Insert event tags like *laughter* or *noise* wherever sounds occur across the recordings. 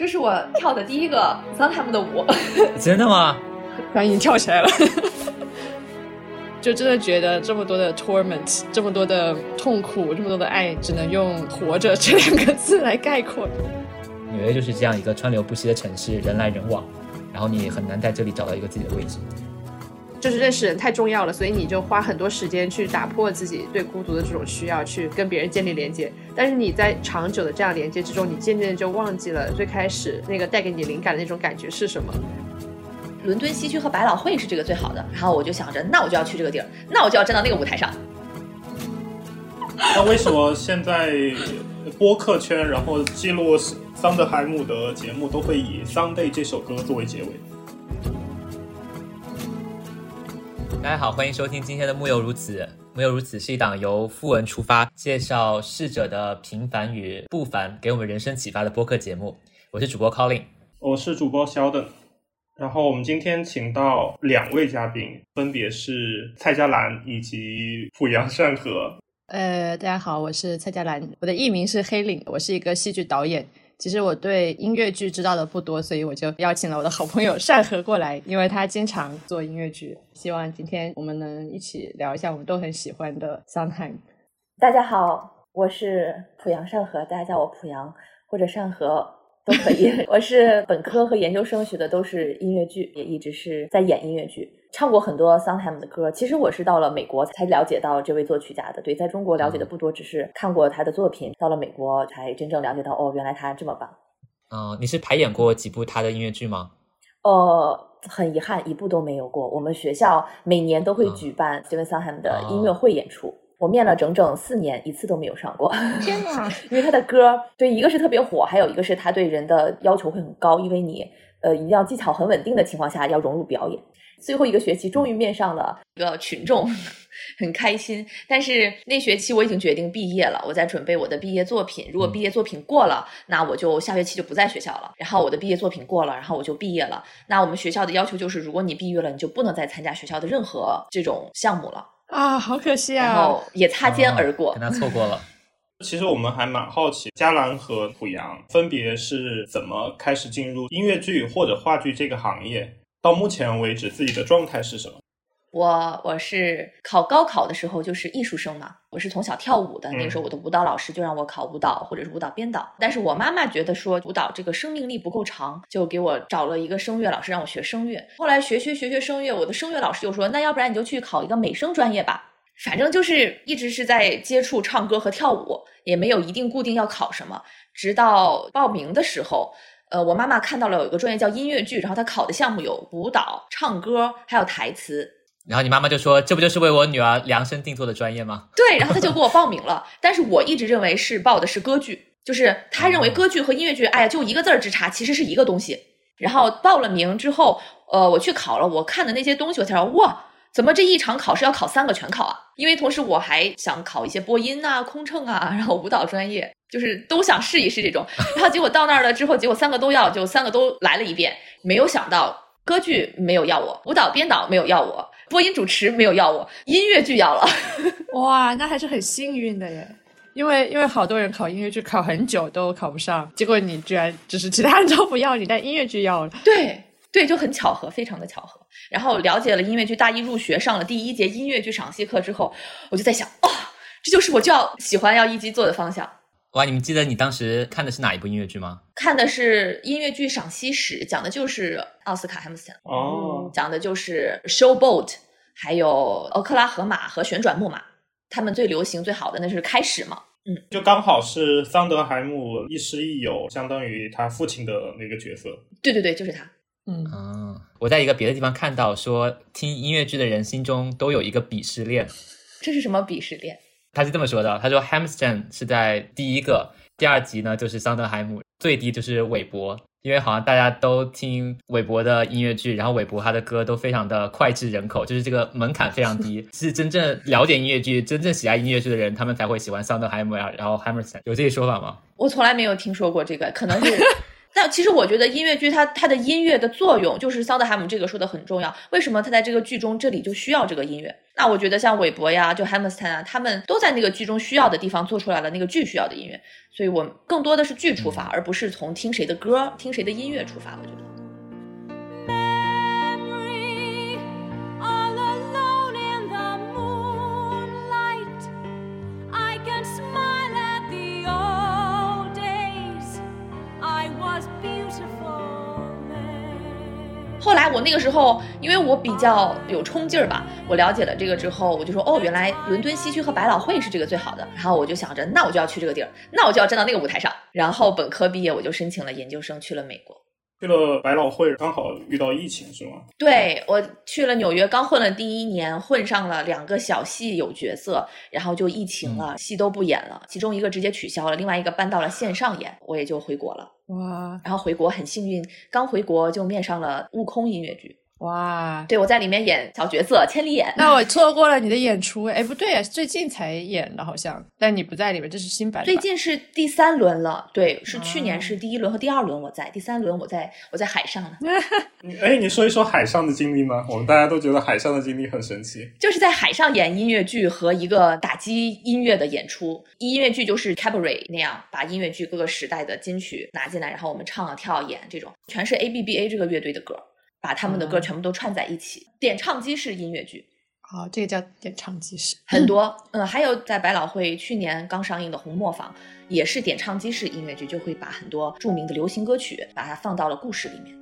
这是我跳的第一个桑他们的舞，*laughs* 真的吗？然后你跳起来了，*laughs* 就真的觉得这么多的 torment，这么多的痛苦，这么多的爱，只能用“活着”这两个字来概括。纽约就是这样一个川流不息的城市，人来人往，然后你很难在这里找到一个自己的位置。就是认识人太重要了，所以你就花很多时间去打破自己对孤独的这种需要，去跟别人建立连接。但是你在长久的这样连接之中，你渐渐就忘记了最开始那个带给你灵感的那种感觉是什么。伦敦西区和百老汇是这个最好的，然后我就想着，那我就要去这个地儿，那我就要站到那个舞台上。那为什么现在播客圈，然后记录桑德海姆的节目都会以《Sunday》这首歌作为结尾？大家好，欢迎收听今天的《木有如此》。《木有如此》是一档由富文出发，介绍逝者的平凡与不凡，给我们人生启发的播客节目。我是主播 Colin，我是主播肖等。然后我们今天请到两位嘉宾，分别是蔡佳兰以及濮阳善和。呃，大家好，我是蔡佳兰，我的艺名是黑领，我是一个戏剧导演。其实我对音乐剧知道的不多，所以我就邀请了我的好朋友善和过来，因为他经常做音乐剧。希望今天我们能一起聊一下我们都很喜欢的《Sondheim》。大家好，我是濮阳善和，大家叫我濮阳或者善和都可以。*laughs* 我是本科和研究生学的都是音乐剧，也一直是在演音乐剧。唱过很多 Sondheim 的歌，其实我是到了美国才了解到这位作曲家的。对，在中国了解的不多，只是看过他的作品。到了美国才真正了解到，哦，原来他这么棒。嗯，你是排演过几部他的音乐剧吗？呃，很遗憾，一部都没有过。我们学校每年都会举办 Steven Sondheim 的音乐会演出，我面了整整四年，一次都没有上过。天哪！因为他的歌，对，一个是特别火，还有一个是他对人的要求会很高，因为你呃一定要技巧很稳定的情况下要融入表演。最后一个学期终于面上了一个群众，*laughs* 很开心。但是那学期我已经决定毕业了，我在准备我的毕业作品。如果毕业作品过了，那我就下学期就不在学校了。然后我的毕业作品过了，然后我就毕业了。那我们学校的要求就是，如果你毕业了，你就不能再参加学校的任何这种项目了。啊，好可惜啊！然后也擦肩而过，跟他错过了。*laughs* 其实我们还蛮好奇，嘉兰和濮阳分别是怎么开始进入音乐剧或者话剧这个行业。到目前为止，自己的状态是什么？我我是考高考的时候就是艺术生嘛，我是从小跳舞的，那个时候我的舞蹈老师就让我考舞蹈或者是舞蹈编导，但是我妈妈觉得说舞蹈这个生命力不够长，就给我找了一个声乐老师让我学声乐。后来学学学学声乐，我的声乐老师就说，那要不然你就去考一个美声专业吧。反正就是一直是在接触唱歌和跳舞，也没有一定固定要考什么，直到报名的时候。呃，我妈妈看到了有一个专业叫音乐剧，然后她考的项目有舞蹈、唱歌，还有台词。然后你妈妈就说：“这不就是为我女儿量身定做的专业吗？”对，然后她就给我报名了。但是我一直认为是报的是歌剧，就是她认为歌剧和音乐剧，哎呀，就一个字儿之差，其实是一个东西。然后报了名之后，呃，我去考了，我看的那些东西，我才知道哇。怎么这一场考试要考三个全考啊？因为同时我还想考一些播音啊、空乘啊，然后舞蹈专业，就是都想试一试这种。然后结果到那儿了之后，结果三个都要，就三个都来了一遍。没有想到歌剧没有要我，舞蹈编导没有要我，播音主持没有要我，音乐剧要了。*laughs* 哇，那还是很幸运的耶！因为因为好多人考音乐剧考很久都考不上，结果你居然只是其他人都不要你，但音乐剧要了。对。对，就很巧合，非常的巧合。然后了解了音乐剧，大一入学上了第一节音乐剧赏析课之后，我就在想，哦，这就是我就要喜欢要一级做的方向。哇，你们记得你当时看的是哪一部音乐剧吗？看的是音乐剧赏析史，讲的就是奥斯卡·汉姆斯顿。哦，讲的就是《Showboat》，还有《欧克拉荷马》和《旋转木马》，他们最流行、最好的那是开始嘛。嗯，就刚好是桑德海姆亦师亦友，相当于他父亲的那个角色。对对对，就是他。嗯啊我在一个别的地方看到说，听音乐剧的人心中都有一个鄙视链。这是什么鄙视链？他是这么说的：他说，Hamilton 是在第一个，第二集呢就是桑德海姆，最低就是韦伯，因为好像大家都听韦伯的音乐剧，然后韦伯他的歌都非常的脍炙人口，就是这个门槛非常低，*laughs* 是真正了解音乐剧、真正喜爱音乐剧的人，他们才会喜欢桑德海姆呀。然后 Hamilton 有这些说法吗？我从来没有听说过这个，可能是。*laughs* 但其实我觉得音乐剧它它的音乐的作用，就是桑德海姆这个说的很重要。为什么他在这个剧中这里就需要这个音乐？那我觉得像韦伯呀，就 Hamilton 啊，他们都在那个剧中需要的地方做出来了那个剧需要的音乐。所以我更多的是剧出发，而不是从听谁的歌、听谁的音乐出发。我觉得。后来我那个时候，因为我比较有冲劲儿吧，我了解了这个之后，我就说哦，原来伦敦西区和百老汇是这个最好的。然后我就想着，那我就要去这个地儿，那我就要站到那个舞台上。然后本科毕业，我就申请了研究生，去了美国。去了百老汇，刚好遇到疫情是吗？对，我去了纽约，刚混了第一年，混上了两个小戏有角色，然后就疫情了，戏都不演了，其中一个直接取消了，另外一个搬到了线上演，我也就回国了。哇，然后回国很幸运，刚回国就面上了悟空音乐剧。哇，对我在里面演小角色千里眼，*laughs* 那我错过了你的演出。哎，不对啊，最近才演的，好像，但你不在里面，这是新版。最近是第三轮了，对，是去年是第一轮和第二轮我在，第三轮我在我在海上呢。*laughs* 哎，你说一说海上的经历吗？我们大家都觉得海上的经历很神奇。就是在海上演音乐剧和一个打击音乐的演出，音乐剧就是 cabaret 那样，把音乐剧各个时代的金曲拿进来，然后我们唱啊跳演这种，全是 A B B A 这个乐队的歌。把他们的歌全部都串在一起，点唱机式音乐剧，好，这个叫点唱机式，很多，嗯，还有在百老汇去年刚上映的《红磨坊》，也是点唱机式音乐剧，就会把很多著名的流行歌曲把它放到了故事里面。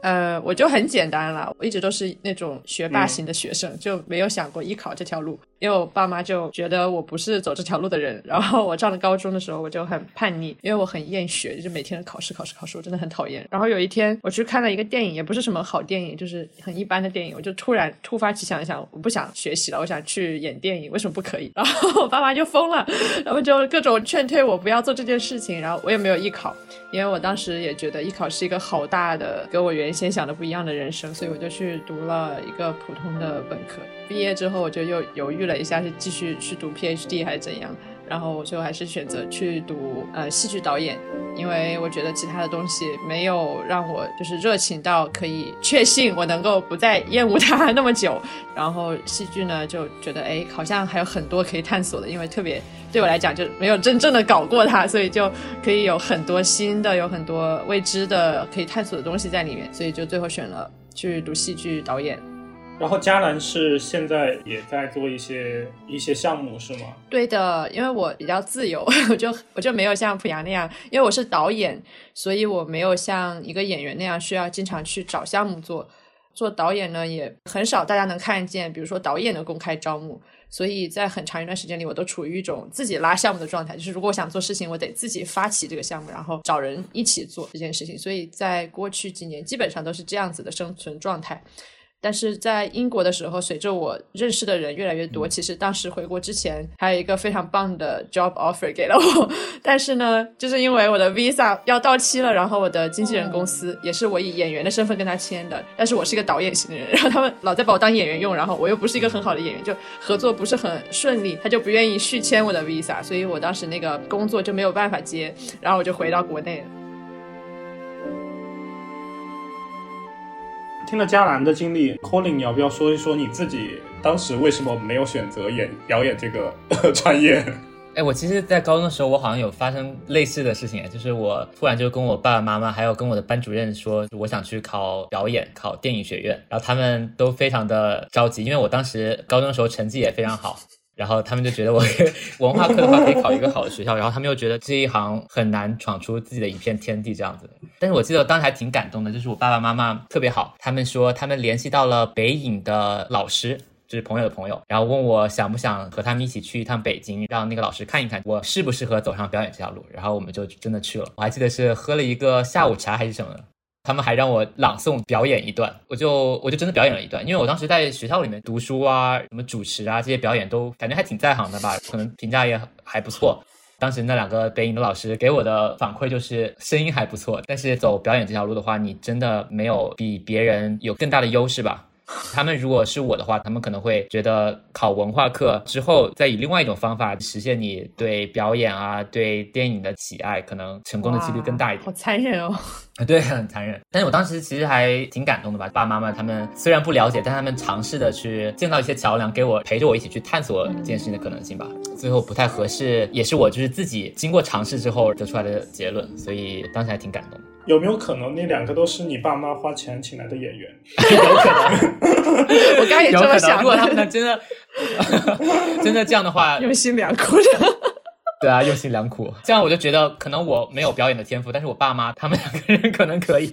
呃，我就很简单了，我一直都是那种学霸型的学生，就没有想过艺考这条路。因为我爸妈就觉得我不是走这条路的人，然后我上了高中的时候我就很叛逆，因为我很厌学，就是每天考试考试考试，我真的很讨厌。然后有一天我去看了一个电影，也不是什么好电影，就是很一般的电影，我就突然突发奇想一想，我不想学习了，我想去演电影，为什么不可以？*laughs* 然后我爸妈就疯了，然后就各种劝退我不要做这件事情。然后我也没有艺考，因为我当时也觉得艺考是一个好大的，跟我原先想的不一样的人生，所以我就去读了一个普通的本科。毕业之后我就又犹豫了一下，是继续去读 PhD 还是怎样？然后我就还是选择去读呃戏剧导演，因为我觉得其他的东西没有让我就是热情到可以确信我能够不再厌恶它那么久。然后戏剧呢就觉得哎好像还有很多可以探索的，因为特别对我来讲就没有真正的搞过它，所以就可以有很多新的、有很多未知的可以探索的东西在里面，所以就最后选了去读戏剧导演。然后嘉兰是现在也在做一些一些项目是吗？对的，因为我比较自由，*laughs* 我就我就没有像濮阳那样，因为我是导演，所以我没有像一个演员那样需要经常去找项目做。做导演呢也很少大家能看见，比如说导演的公开招募，所以在很长一段时间里，我都处于一种自己拉项目的状态。就是如果我想做事情，我得自己发起这个项目，然后找人一起做这件事情。所以在过去几年，基本上都是这样子的生存状态。但是在英国的时候，随着我认识的人越来越多，其实当时回国之前还有一个非常棒的 job offer 给了我。*laughs* 但是呢，就是因为我的 visa 要到期了，然后我的经纪人公司也是我以演员的身份跟他签的，但是我是一个导演型的人，然后他们老在把我当演员用，然后我又不是一个很好的演员，就合作不是很顺利，他就不愿意续签我的 visa，所以我当时那个工作就没有办法接，然后我就回到国内了。听了嘉兰的经历，Colin，你要不要说一说你自己当时为什么没有选择演表演这个 *laughs* 专业？哎，我其实，在高中的时候，我好像有发生类似的事情，就是我突然就跟我爸爸妈妈，还有跟我的班主任说，我想去考表演，考电影学院，然后他们都非常的着急，因为我当时高中的时候成绩也非常好。然后他们就觉得我 *laughs* 文化课的话可以考一个好的学校，然后他们又觉得这一行很难闯出自己的一片天地这样子。但是我记得当时还挺感动的，就是我爸爸妈妈特别好，他们说他们联系到了北影的老师，就是朋友的朋友，然后问我想不想和他们一起去一趟北京，让那个老师看一看我适不适合走上表演这条路。然后我们就真的去了，我还记得是喝了一个下午茶还是什么。他们还让我朗诵表演一段，我就我就真的表演了一段，因为我当时在学校里面读书啊，什么主持啊这些表演都感觉还挺在行的吧，可能评价也还不错。当时那两个北影的老师给我的反馈就是声音还不错，但是走表演这条路的话，你真的没有比别人有更大的优势吧？他们如果是我的话，他们可能会觉得考文化课之后，再以另外一种方法实现你对表演啊、对电影的喜爱，可能成功的几率更大一点。好残忍哦！*laughs* 对，很残忍。但是我当时其实还挺感动的吧，爸爸妈妈他们虽然不了解，但他们尝试的去建造一些桥梁，给我陪着我一起去探索这件事情的可能性吧。最后不太合适，也是我就是自己经过尝试之后得出来的结论，所以当时还挺感动。有没有可能那两个都是你爸妈花钱请来的演员？*laughs* 有可能，我刚也这么想。如果他们真的 *laughs* 真的这样的话，用心良苦的。*laughs* 对啊，用心良苦。这样我就觉得，可能我没有表演的天赋，但是我爸妈他们两个人可能可以。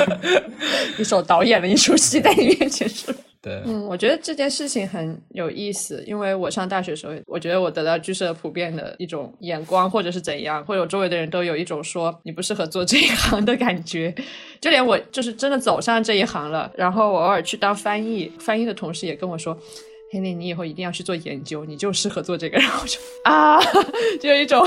*laughs* 一首导演的一出戏在你面前是。对，嗯，我觉得这件事情很有意思，因为我上大学的时候，我觉得我得到剧社普遍的一种眼光，或者是怎样，或者我周围的人都有一种说你不适合做这一行的感觉。*laughs* 就连我就是真的走上这一行了，然后我偶尔去当翻译，翻译的同事也跟我说。天天，你以后一定要去做研究，你就适合做这个。*laughs* 然后就啊，*laughs* 就有一种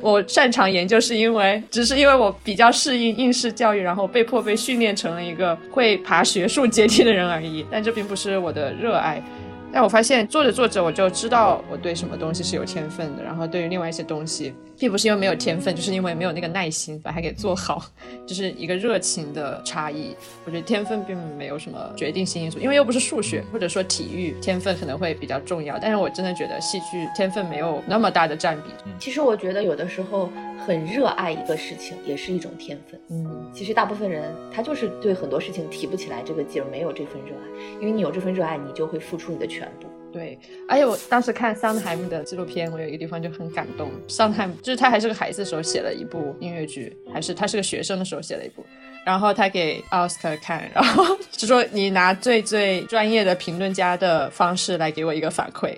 我擅长研究，是因为只是因为我比较适应应试教育，然后被迫被训练成了一个会爬学术阶梯的人而已。但这并不是我的热爱。但我发现做着做着，我就知道我对什么东西是有天分的。然后对于另外一些东西，并不是因为没有天分，就是因为没有那个耐心把它给做好，就是一个热情的差异。我觉得天分并没有什么决定性因素，因为又不是数学，或者说体育天分可能会比较重要。但是我真的觉得戏剧天分没有那么大的占比。其实我觉得有的时候很热爱一个事情也是一种天分。嗯，其实大部分人他就是对很多事情提不起来这个劲儿，没有这份热爱。因为你有这份热爱，你就会付出你的全。全部对，而且我当时看桑德海姆的纪录片，我有一个地方就很感动。桑德海姆就是他还是个孩子的时候写了一部音乐剧，还是他是个学生的时候写了一部，然后他给奥斯卡看，然后 *laughs* 就说你拿最最专业的评论家的方式来给我一个反馈。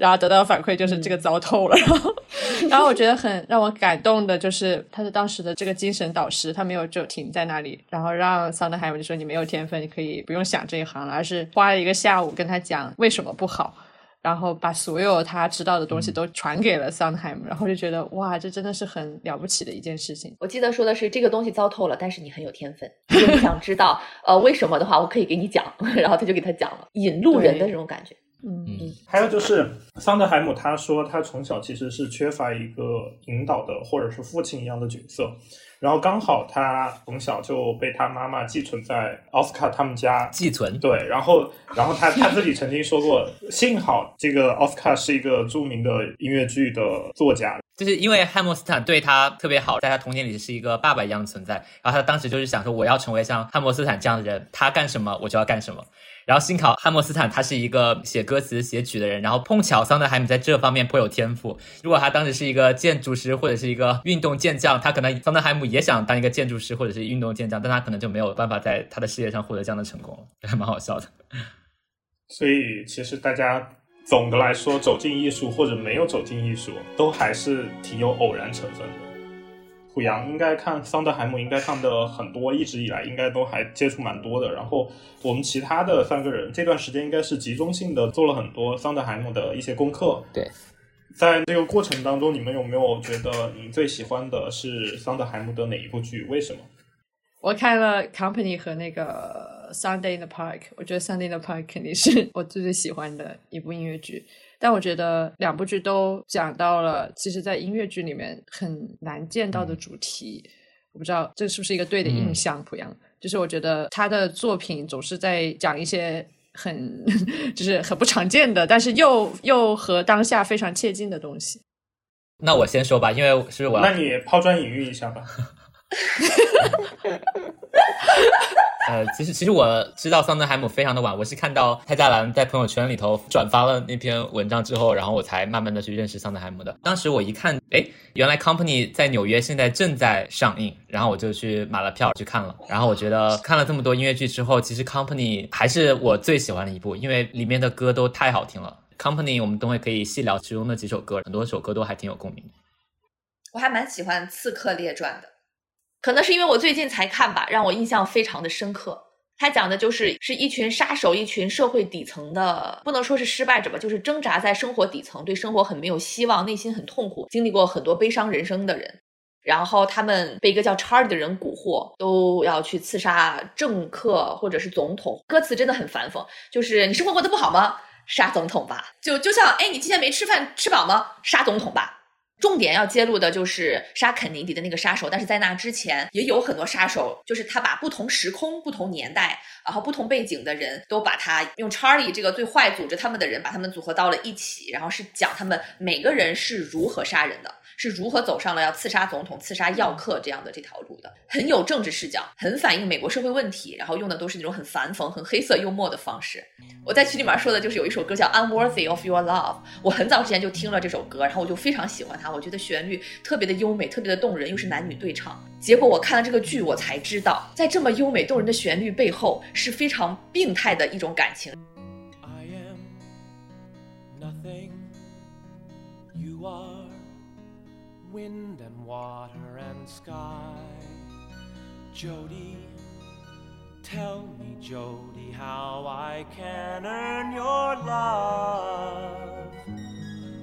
然后得到反馈就是这个糟透了，然后，*laughs* 然后我觉得很让我感动的就是他的当时的这个精神导师，他没有就停在那里，然后让桑德海姆就说你没有天分，你可以不用想这一行了，而是花了一个下午跟他讲为什么不好，然后把所有他知道的东西都传给了桑德海姆，然后就觉得哇，这真的是很了不起的一件事情。我记得说的是这个东西糟透了，但是你很有天分，如果你想知道呃为什么的话，我可以给你讲，*laughs* 然后他就给他讲了，引路人的这种感觉。嗯，还有就是桑德海姆他说他从小其实是缺乏一个引导的或者是父亲一样的角色，然后刚好他从小就被他妈妈寄存在奥斯卡他们家。寄存，对，然后然后他他自己曾经说过，幸好这个奥斯卡是一个著名的音乐剧的作家，就是因为汉默斯坦对他特别好，在他童年里是一个爸爸一样的存在，然后他当时就是想说我要成为像汉默斯坦这样的人，他干什么我就要干什么。然后幸好汉默斯坦他是一个写歌词写曲的人，然后碰巧桑德海姆在这方面颇有天赋。如果他当时是一个建筑师或者是一个运动健将，他可能桑德海姆也想当一个建筑师或者是运动健将，但他可能就没有办法在他的事业上获得这样的成功了，*laughs* 还蛮好笑的。所以其实大家总的来说走进艺术或者没有走进艺术，都还是挺有偶然成分的。濮阳应该看桑德海姆，应该看的很多，一直以来应该都还接触蛮多的。然后我们其他的三个人这段时间应该是集中性的做了很多桑德海姆的一些功课。对，在这个过程当中，你们有没有觉得你最喜欢的是桑德海姆的哪一部剧？为什么？我看了《Company》和那个《Sunday in the Park》，我觉得《Sunday in the Park》肯定是我最最喜欢的一部音乐剧。但我觉得两部剧都讲到了，其实，在音乐剧里面很难见到的主题。我不知道这是不是一个对的印象，濮阳。就是我觉得他的作品总是在讲一些很，*laughs* 就是很不常见的，但是又又和当下非常切近的东西。那我先说吧，因为是我。那你抛砖引玉一下吧。呃，其实其实我知道桑德海姆非常的晚，我是看到泰加兰在朋友圈里头转发了那篇文章之后，然后我才慢慢的去认识桑德海姆的。当时我一看，哎，原来 Company 在纽约现在正在上映，然后我就去买了票去看了。然后我觉得看了这么多音乐剧之后，其实 Company 还是我最喜欢的一部，因为里面的歌都太好听了。Company 我们等会可以细聊其中的几首歌，很多首歌都还挺有共鸣。我还蛮喜欢《刺客列传》的。可能是因为我最近才看吧，让我印象非常的深刻。他讲的就是是一群杀手，一群社会底层的，不能说是失败者吧，就是挣扎在生活底层，对生活很没有希望，内心很痛苦，经历过很多悲伤人生的人。然后他们被一个叫 Charlie 的人蛊惑，都要去刺杀政客或者是总统。歌词真的很反讽，就是你生活过得不好吗？杀总统吧。就就像哎，你今天没吃饭吃饱吗？杀总统吧。重点要揭露的就是杀肯尼迪的那个杀手，但是在那之前也有很多杀手，就是他把不同时空、不同年代，然后不同背景的人都把他用 Charlie 这个最坏组织他们的人把他们组合到了一起，然后是讲他们每个人是如何杀人的。是如何走上了要刺杀总统、刺杀要客这样的这条路的？很有政治视角，很反映美国社会问题，然后用的都是那种很反讽、很黑色幽默的方式。我在群里面说的就是有一首歌叫《Unworthy of Your Love》，我很早之前就听了这首歌，然后我就非常喜欢它，我觉得旋律特别的优美，特别的动人，又是男女对唱。结果我看了这个剧，我才知道，在这么优美动人的旋律背后，是非常病态的一种感情。Wind and water and sky. Jody, tell me, Jody, how I can earn your love.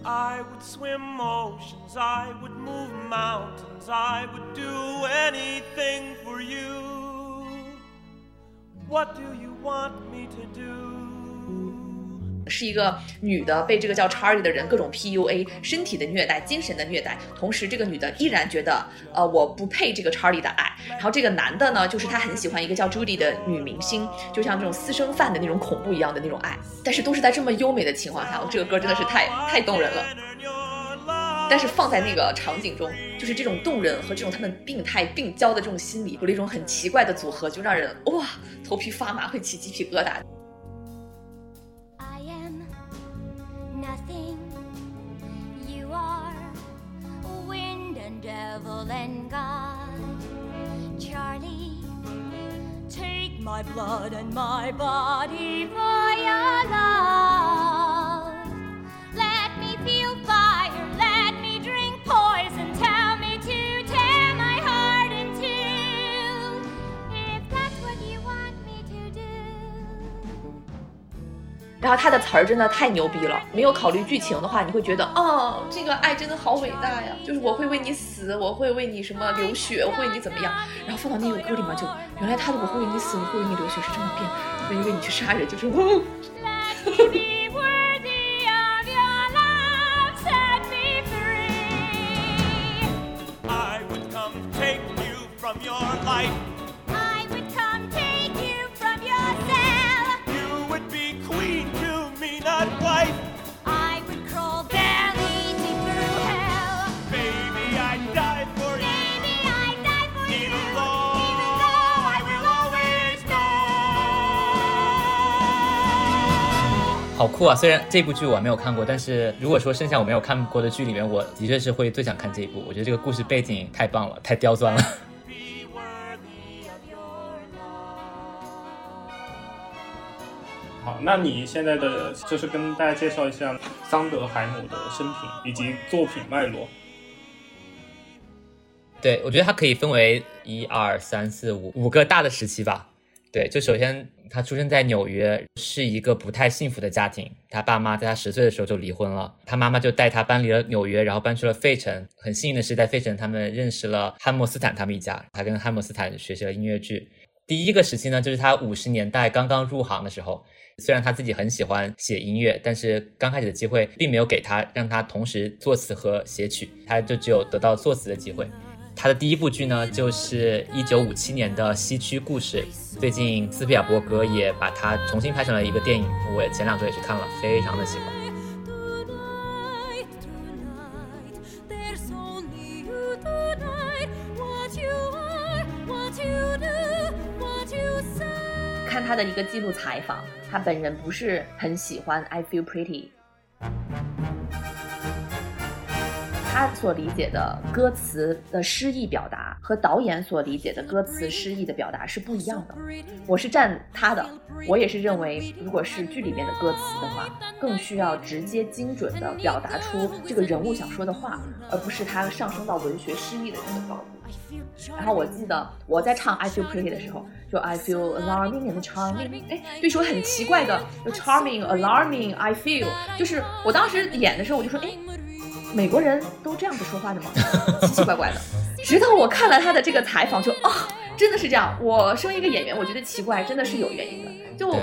I would swim oceans, I would move mountains, I would do anything for you. What do you want me to do? 是一个女的被这个叫 Charlie 的人各种 PUA，身体的虐待，精神的虐待。同时，这个女的依然觉得，呃，我不配这个 Charlie 的爱。然后这个男的呢，就是他很喜欢一个叫 Judy 的女明星，就像这种私生饭的那种恐怖一样的那种爱。但是都是在这么优美的情况下，这个歌真的是太太动人了。但是放在那个场景中，就是这种动人和这种他们病态病娇的这种心理，有了一种很奇怪的组合，就让人哇头皮发麻，会起鸡皮疙瘩。Devil and God. Charlie, take my blood and my body for. 然后他的词儿真的太牛逼了，没有考虑剧情的话，你会觉得哦，这个爱真的好伟大呀！就是我会为你死，我会为你什么流血，我会为你怎么样？然后放到那个歌里面，就原来他的我会为你死，我会为你流血是这么变，会为你去杀人，就是哦。好酷啊！虽然这部剧我没有看过，但是如果说剩下我没有看过的剧里面，我的确是会最想看这一部。我觉得这个故事背景太棒了，太刁钻了。好，那你现在的就是跟大家介绍一下桑德海姆的生平以及作品脉络。对，我觉得它可以分为一二三四五五个大的时期吧。对，就首先。他出生在纽约，是一个不太幸福的家庭。他爸妈在他十岁的时候就离婚了，他妈妈就带他搬离了纽约，然后搬去了费城。很幸运的是，在费城他们认识了汉默斯坦他们一家，他跟汉默斯坦学习了音乐剧。第一个时期呢，就是他五十年代刚刚入行的时候。虽然他自己很喜欢写音乐，但是刚开始的机会并没有给他让他同时作词和写曲，他就只有得到作词的机会。他的第一部剧呢，就是一九五七年的《西区故事》。最近斯皮尔伯格也把它重新拍成了一个电影，我前两周也去看了，非常的喜欢。看他的一个记录采访，他本人不是很喜欢《I Feel Pretty》。他所理解的歌词的诗意表达和导演所理解的歌词诗意的表达是不一样的。我是站他的，我也是认为，如果是剧里面的歌词的话，更需要直接精准的表达出这个人物想说的话，而不是他上升到文学诗意的这个高度。然后我记得我在唱 I Feel Pretty 的时候，就 I Feel Alarming and Charming，哎，对，说很奇怪的，Charming Alarming I Feel，就是我当时演的时候我就说，哎。美国人都这样子说话的吗？*laughs* 奇奇怪怪的，直到我看了他的这个采访，就啊，真的是这样。我身为一个演员，我觉得奇怪，真的是有原因的。就，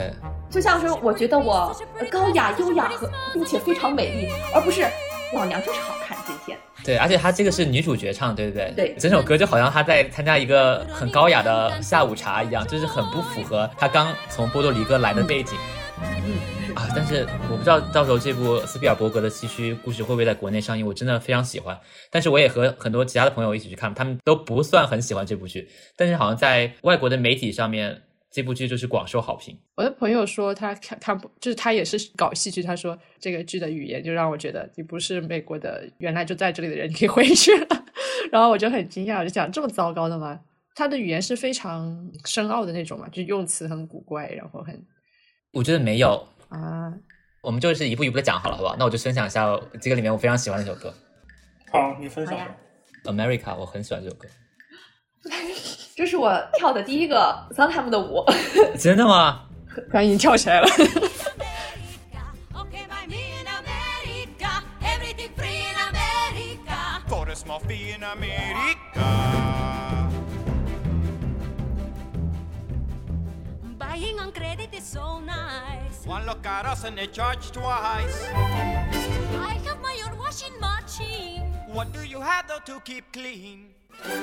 就像说，我觉得我呃高雅、优雅和并且非常美丽，而不是老娘就是好看。今天，对，而且她这个是女主角唱，对不对？对整首歌就好像她在参加一个很高雅的下午茶一样，就是很不符合她刚从波多黎各来的背景。嗯，是啊，但是我不知道到时候这部斯皮尔伯格的崎岖故事会不会在国内上映，我真的非常喜欢。但是我也和很多其他的朋友一起去看，他们都不算很喜欢这部剧，但是好像在外国的媒体上面，这部剧就是广受好评。我的朋友说他看看不，就是他也是搞戏剧，他说这个剧的语言就让我觉得你不是美国的，原来就在这里的人，你可以回去了。然后我就很惊讶，我就想这么糟糕的吗？他的语言是非常深奥的那种嘛，就用词很古怪，然后很我觉得没有，啊，我们就是一步一步的讲好了，好不好？那我就分享一下这个里面我非常喜欢的一首歌好，你分享 America》，我很喜欢这首歌。*laughs* 这是我跳的第一个 Sun Time 的舞。*laughs* 真的吗？突然已经跳起来了。One look at us and they charge twice. I have my own washing machine. What do you have though to keep clean?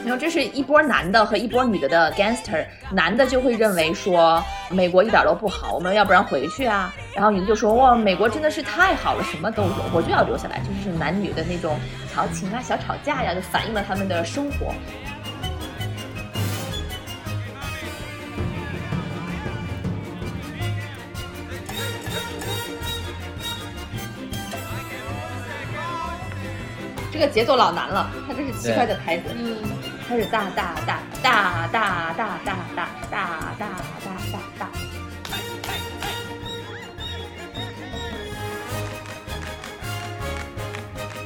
然后这是一波男的和一波女的的 gangster，男的就会认为说美国一点都不好，我们要不然回去啊。然后女的就说哇，美国真的是太好了，什么都有，我就要留下来。就是男女的那种调情啊、小吵架呀，就反映了他们的生活。个节奏老难了，它这是奇怪的拍子。嗯，开始大大大大大大大大大大大大大。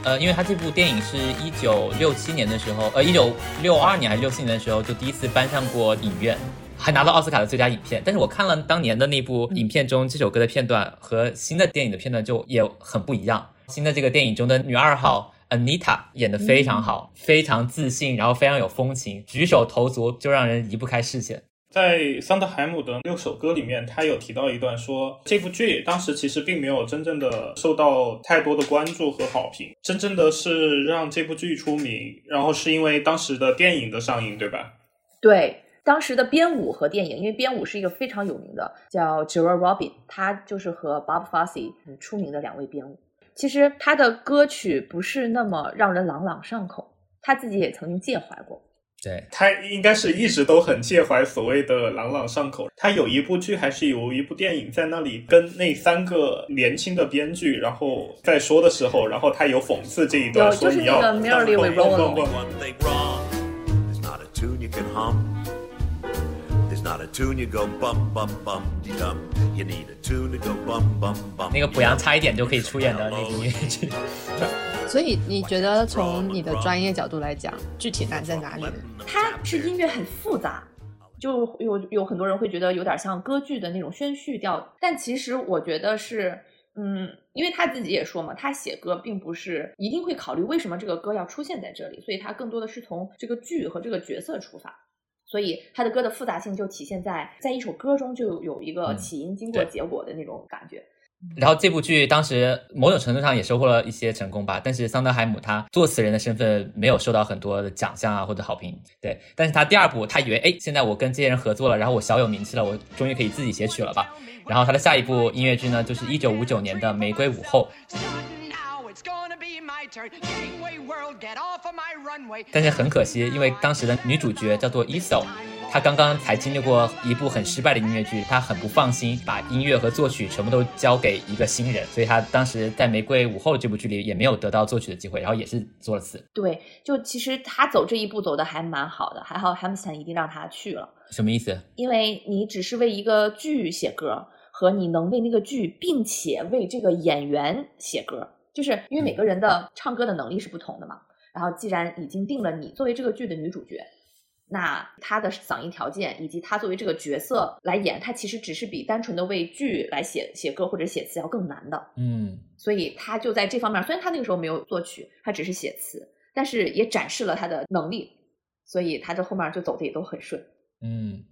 呃，因为他这部电影是一九六七年的时候，呃，一九六二年还是六四年的时候就第一次搬上过影院，还拿到奥斯卡的最佳影片。但是我看了当年的那部影片中这首歌的片段和新的电影的片段就也很不一样。新的这个电影中的女二号 Anita 演得非常好，非常自信，然后非常有风情，举手投足就让人移不开视线。在桑德海姆的六首歌里面，他有提到一段说，这部剧当时其实并没有真正的受到太多的关注和好评，真正的是让这部剧出名，然后是因为当时的电影的上映，对吧？对，当时的编舞和电影，因为编舞是一个非常有名的，叫 Gerard Robin，他就是和 Bob Fosse 很出名的两位编舞。其实他的歌曲不是那么让人朗朗上口，他自己也曾经介怀过。对，他应该是一直都很介怀所谓的朗朗上口。他有一部剧还是有一部电影在那里跟那三个年轻的编剧，然后在说的时候，然后他有讽刺这一段，说你要就是那个 Merrily We Roll Along not a tune you go bum bum bum de dum. You need a tune to go bum bum bum. 那个濮阳差一点就可以出演的那个音乐剧。*laughs* 所以你觉得从你的专业角度来讲，具体难在哪里呢？它是音乐很复杂，就有有很多人会觉得有点像歌剧的那种宣叙调，但其实我觉得是，嗯，因为他自己也说嘛，他写歌并不是一定会考虑为什么这个歌要出现在这里，所以他更多的是从这个剧和这个角色出发。所以他的歌的复杂性就体现在在一首歌中就有一个嗯起因、经过、结果的那种感觉。然后这部剧当时某种程度上也收获了一些成功吧，但是桑德海姆他作词人的身份没有受到很多的奖项啊或者好评，对。但是他第二部他以为，哎，现在我跟这些人合作了，然后我小有名气了，我终于可以自己写曲了吧。然后他的下一部音乐剧呢，就是一九五九年的《玫瑰午后》，Now it's gonna be my turn. Gangway world, get off of my runway. 但是很可惜，因为当时的女主角叫做 Iso，她刚刚才经历过一部很失败的音乐剧，她很不放心把音乐和作曲全部都交给一个新人，所以她当时在《玫瑰午后》这部剧里也没有得到作曲的机会，然后也是作了词。对，就其实他走这一步走的还蛮好的，还好 Hamilton 一定让他去了。什么意思？因为你只是为一个剧写歌，和你能为那个剧，并且为这个演员写歌，就是因为每个人的唱歌的能力是不同的嘛。然后既然已经定了你作为这个剧的女主角，那她的嗓音条件以及她作为这个角色来演，她其实只是比单纯的为剧来写写歌或者写词要更难的。嗯，所以她就在这方面，虽然她那个时候没有作曲，她只是写词，但是也展示了她的能力。所以他这后面就走的也都很顺。嗯，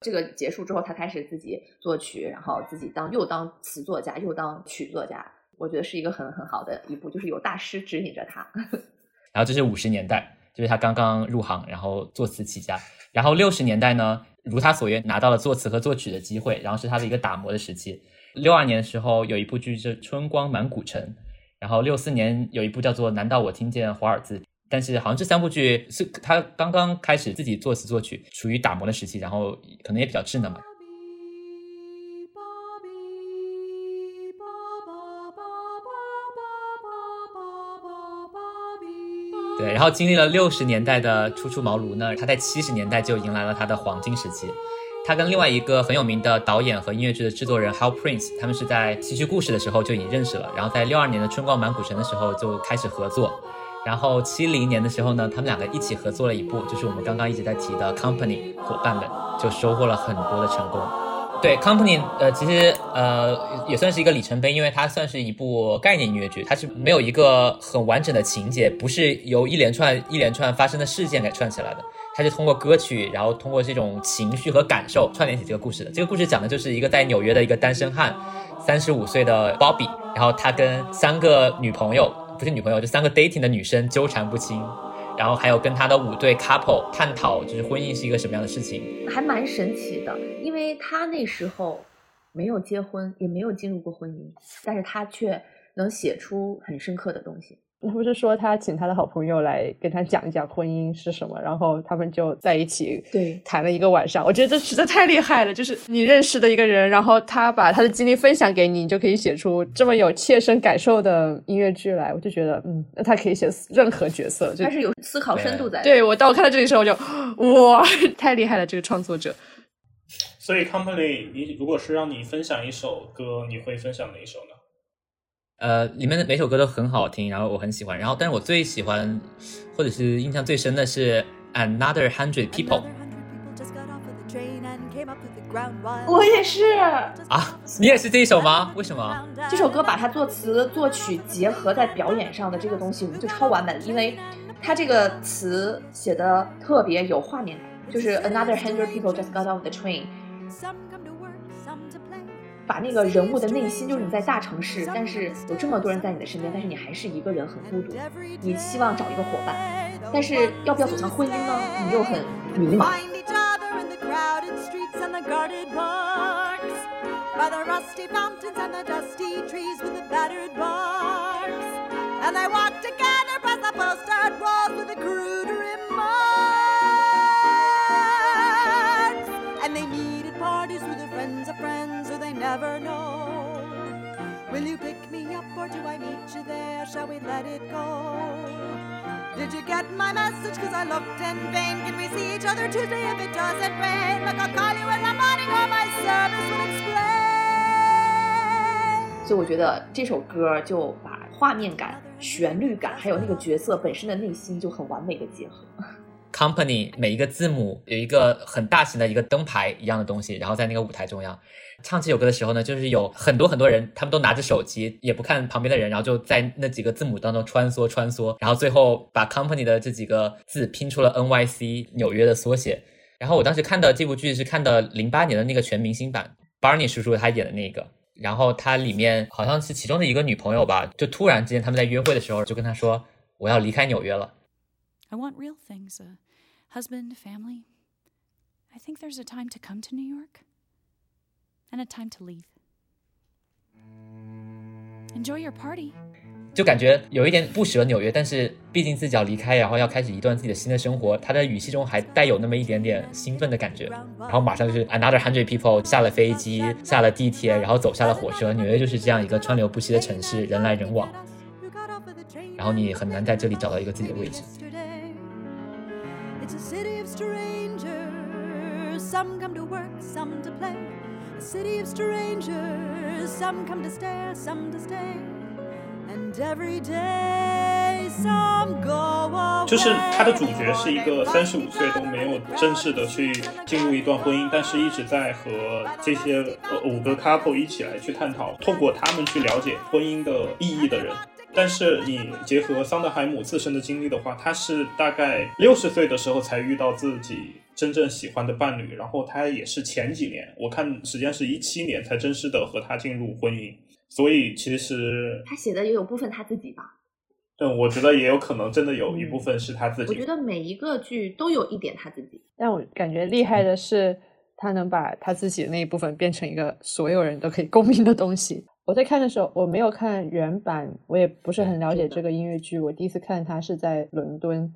这个结束之后，他开始自己作曲，然后自己当又当词作家又当曲作家，我觉得是一个很很好的一步，就是有大师指引着他。*laughs* 然后这是五十年代，就是他刚刚入行，然后作词起家。然后六十年代呢，如他所愿，拿到了作词和作曲的机会，然后是他的一个打磨的时期。六二年的时候有一部剧是《春光满古城》，然后六四年有一部叫做《难道我听见华尔兹》，但是好像这三部剧是他刚刚开始自己作词作曲，处于打磨的时期，然后可能也比较稚嫩嘛。对，然后经历了六十年代的初出茅庐呢，他在七十年代就迎来了他的黄金时期。他跟另外一个很有名的导演和音乐剧的制作人 Hal Prince，他们是在戏剧故事的时候就已经认识了，然后在六二年的春光满古城的时候就开始合作，然后七零年的时候呢，他们两个一起合作了一部，就是我们刚刚一直在提的 Company 伙伴们，就收获了很多的成功。对 Company，呃，其实呃也算是一个里程碑，因为它算是一部概念音乐剧，它是没有一个很完整的情节，不是由一连串一连串发生的事件给串起来的，它是通过歌曲，然后通过这种情绪和感受串联起这个故事的。这个故事讲的就是一个在纽约的一个单身汉，三十五岁的 Bobby，然后他跟三个女朋友，不是女朋友，就三个 dating 的女生纠缠不清。然后还有跟他的五对 couple 探讨，就是婚姻是一个什么样的事情。还蛮神奇的，因为他那时候没有结婚，也没有进入过婚姻，但是他却能写出很深刻的东西。那不是说他请他的好朋友来跟他讲一讲婚姻是什么，然后他们就在一起对谈了一个晚上。我觉得这实在太厉害了，就是你认识的一个人，然后他把他的经历分享给你，你就可以写出这么有切身感受的音乐剧来。我就觉得，嗯，那他可以写任何角色，就他是有思考深度在。对我当我看到这里的时候，我就哇，*laughs* 太厉害了，这个创作者。所以 Company，你如果是让你分享一首歌，你会分享哪一首呢？呃，里面的每首歌都很好听，然后我很喜欢。然后，但是我最喜欢或者是印象最深的是 Another Hundred People 我也是，啊，你也是这一首吗？为什么？这首歌把它作词作曲结合在表演上的这个东西，我们就超完美了，因为它这个词写的特别有画面感，就是 Another hundred people just got off the train。把那个人物的内心，就是你在大城市，但是有这么多人在你的身边，但是你还是一个人，很孤独。你希望找一个伙伴，但是要不要走向婚姻呢？你又很迷茫。Never know. Will you pick me up or do I meet you there? Shall we let it go? Did you get my message? Cause I looked in vain. Can we see each other Tuesday if it doesn't rain? Look, I'll call you in the morning or my service will explain. 所以我觉得这首歌就把画面感、旋律感，还有那个角色本身的内心就很完美的结合。Company 每一个字母有一个很大型的一个灯牌一样的东西，然后在那个舞台中央唱这首歌的时候呢，就是有很多很多人，他们都拿着手机，也不看旁边的人，然后就在那几个字母当中穿梭穿梭，然后最后把 Company 的这几个字拼出了 NYC 纽约的缩写。然后我当时看的这部剧是看的零八年的那个全明星版，Barney 叔叔他演的那个。然后他里面好像是其中的一个女朋友吧，就突然之间他们在约会的时候就跟他说：“我要离开纽约了。” I want real things a husband, family. I think there's a time to come to New York and a time to leave. Enjoy your party. 就感觉有一点不舍纽约但是毕竟自己要离开然后要开始一段自己的新的生活他的语气中还带有那么一点点兴奋的感觉。然后马上就是 another hundred people 下了飞机下了地铁然后走下了火车纽约就是这样一个川流不息的城市人来人往。然后你很难在这里找到一个自己的位置。It's a city of strangersome come to work some to play. City of strangers. Some come to stare, some to stay. And every day, some go away. 就是他的主角是一个三十五岁都没有正式的去进入一段婚姻，但是一直在和这些呃五个 couple 一起来去探讨，透过他们去了解婚姻的意义的人。但是你结合桑德海姆自身的经历的话，他是大概六十岁的时候才遇到自己真正喜欢的伴侣，然后他也是前几年，我看时间是一七年才正式的和他进入婚姻，所以其实，他写的也有部分他自己吧。嗯，我觉得也有可能真的有一部分是他自己。我觉得每一个剧都有一点他自己。但我感觉厉害的是，他能把他自己的那一部分变成一个所有人都可以共鸣的东西。我在看的时候，我没有看原版，我也不是很了解这个音乐剧。我第一次看它是在伦敦，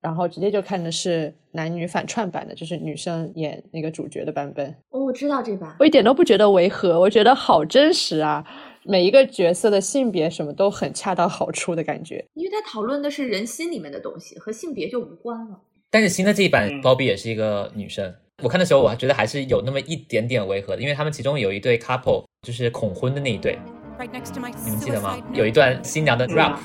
然后直接就看的是男女反串版的，就是女生演那个主角的版本。哦，我知道这版，我一点都不觉得违和，我觉得好真实啊！每一个角色的性别什么都很恰到好处的感觉。因为他讨论的是人心里面的东西，和性别就无关了。但是新的这一版嗯包比也是一个女生，我看的时候我还觉得还是有那么一点点违和的，因为他们其中有一对 couple 就是恐婚的那一对，Right next to my 你们记得吗有一段新娘的 rap，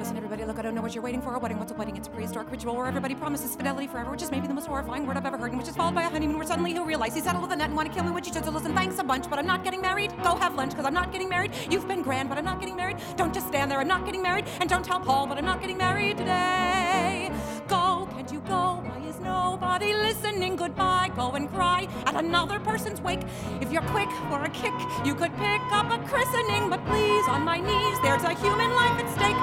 Listen, everybody, look, I don't know what you're waiting for. A wedding, what's a wedding? It's a prehistoric ritual where everybody promises fidelity forever, which is maybe the most horrifying word I've ever heard, and which is followed by a honeymoon where suddenly he'll realize he's settled with a net and want to kill me she says, so listen, thanks a bunch, but I'm not getting married. Go have lunch, because I'm not getting married. You've been grand, but I'm not getting married. Don't just stand there, I'm not getting married. And don't tell Paul, but I'm not getting married today. Go, can't you go? Why is nobody listening? Goodbye, go and cry at another person's wake. If you're quick for a kick, you could pick up a christening, but please, on my knees, there's a human life at stake.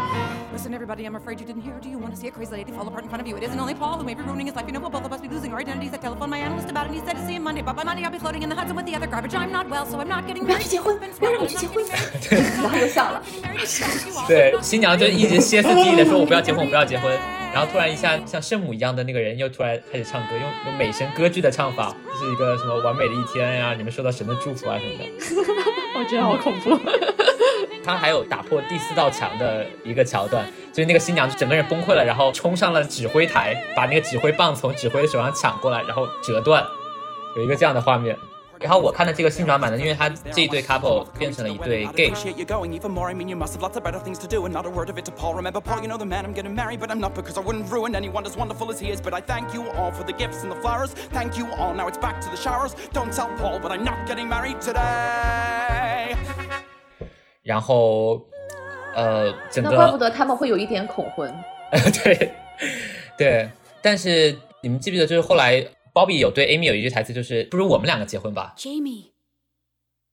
Listen, everybody, I'm afraid you didn't hear. Do you want to see a crazy lady fall apart in front of you? It isn't only Paul who may be ruining his life. You know, we'll both of us be losing our identities. I telephoned my analyst about it, and he said to see him Monday. But by Monday, I'll be floating in the Hudson with the other garbage. I'm not well, so I'm not getting 不要 married. 去结婚 You've been，不要让 smart, 我 but 去 I'm 结 not 婚 getting married.。然后又笑了。对，新娘就一直歇斯底里的说：“我不要结婚，我不要结婚。” 然后突然一下，像圣母一样的那个人又突然开始唱歌，用用美声歌剧的唱法，就是一个什么完美的一天呀、你们受到神的祝福啊什么的。*laughs* 我觉得好恐怖。他还有打破第四道墙的一个桥段，就是那个新娘就整个人崩溃了，然后冲上了指挥台，把那个指挥棒从指挥的手上抢过来，然后折断，有一个这样的画面。然后我看到这个新转版的，因为它这一对 couple 变成了一对 gay。然后，呃，那怪不得他们会有一点恐婚。*laughs* 对，对，但是你们记不记得，就是后来。Bobby 有对 Amy 有一句台词，就是不如我们两个结婚吧。Jamie,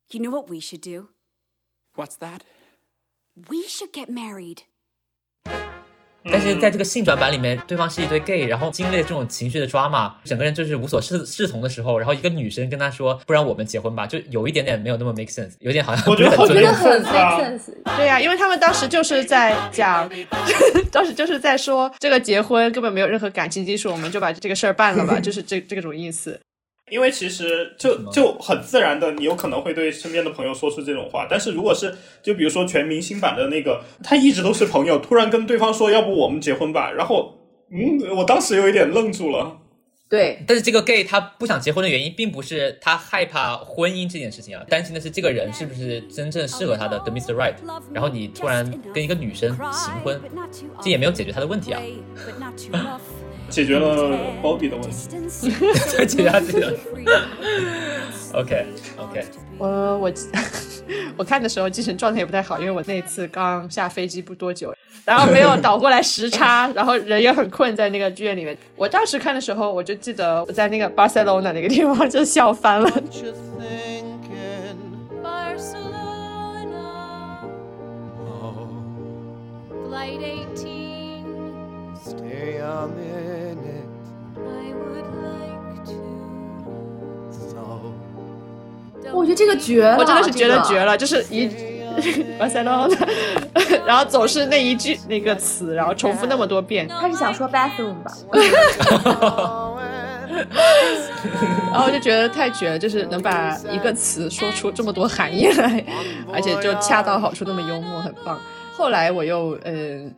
you know what we should do? What's that? We should get married. 但是在这个性转版里面，对方是一对 gay，然后经历了这种情绪的抓嘛，整个人就是无所适适从的时候，然后一个女生跟他说：“不然我们结婚吧。”就有一点点没有那么 make sense，有点好像我觉得我觉得很 make sense。对呀、因为他们当时就是在讲，*laughs* 当时就是在说这个结婚根本没有任何感情基础，我们就把这个事儿办了吧，*laughs* 就是这这种意思。因为其实就就很自然的，你有可能会对身边的朋友说出这种话。但是如果是就比如说全明星版的那个，他一直都是朋友，突然跟对方说要不我们结婚吧，然后嗯，我当时有一点愣住了。对，但是这个 gay 他不想结婚的原因，并不是他害怕婚姻这件事情啊，担心的是这个人是不是真正适合他的 the Mr. Right。然后你突然跟一个女生行婚，这也没有解决他的问题啊。*laughs* 解决了 Bobby 的问题，再 *laughs* 解决他自己的。*laughs* OK OK，我我 *laughs* 我看的时候精神状态也不太好，因为我那次刚下飞机不多久，然后没有倒过来时差，然后人也很困，在那个剧院里面。我当时看的时候，我就记得我在那个巴塞罗那那个地方就笑翻了。Barcelona. Flight 18. Stay a minute. 我觉得这个绝了，我真的是觉得绝了。了，就是一巴塞罗那，然后总是那一句那个词，然后重复那么多遍。他是想说 bathroom 吧？*laughs* 然后我就觉得太绝了，就是能把一个词说出这么多含义来，而且就恰到好处，那么幽默，很棒。后来我又嗯、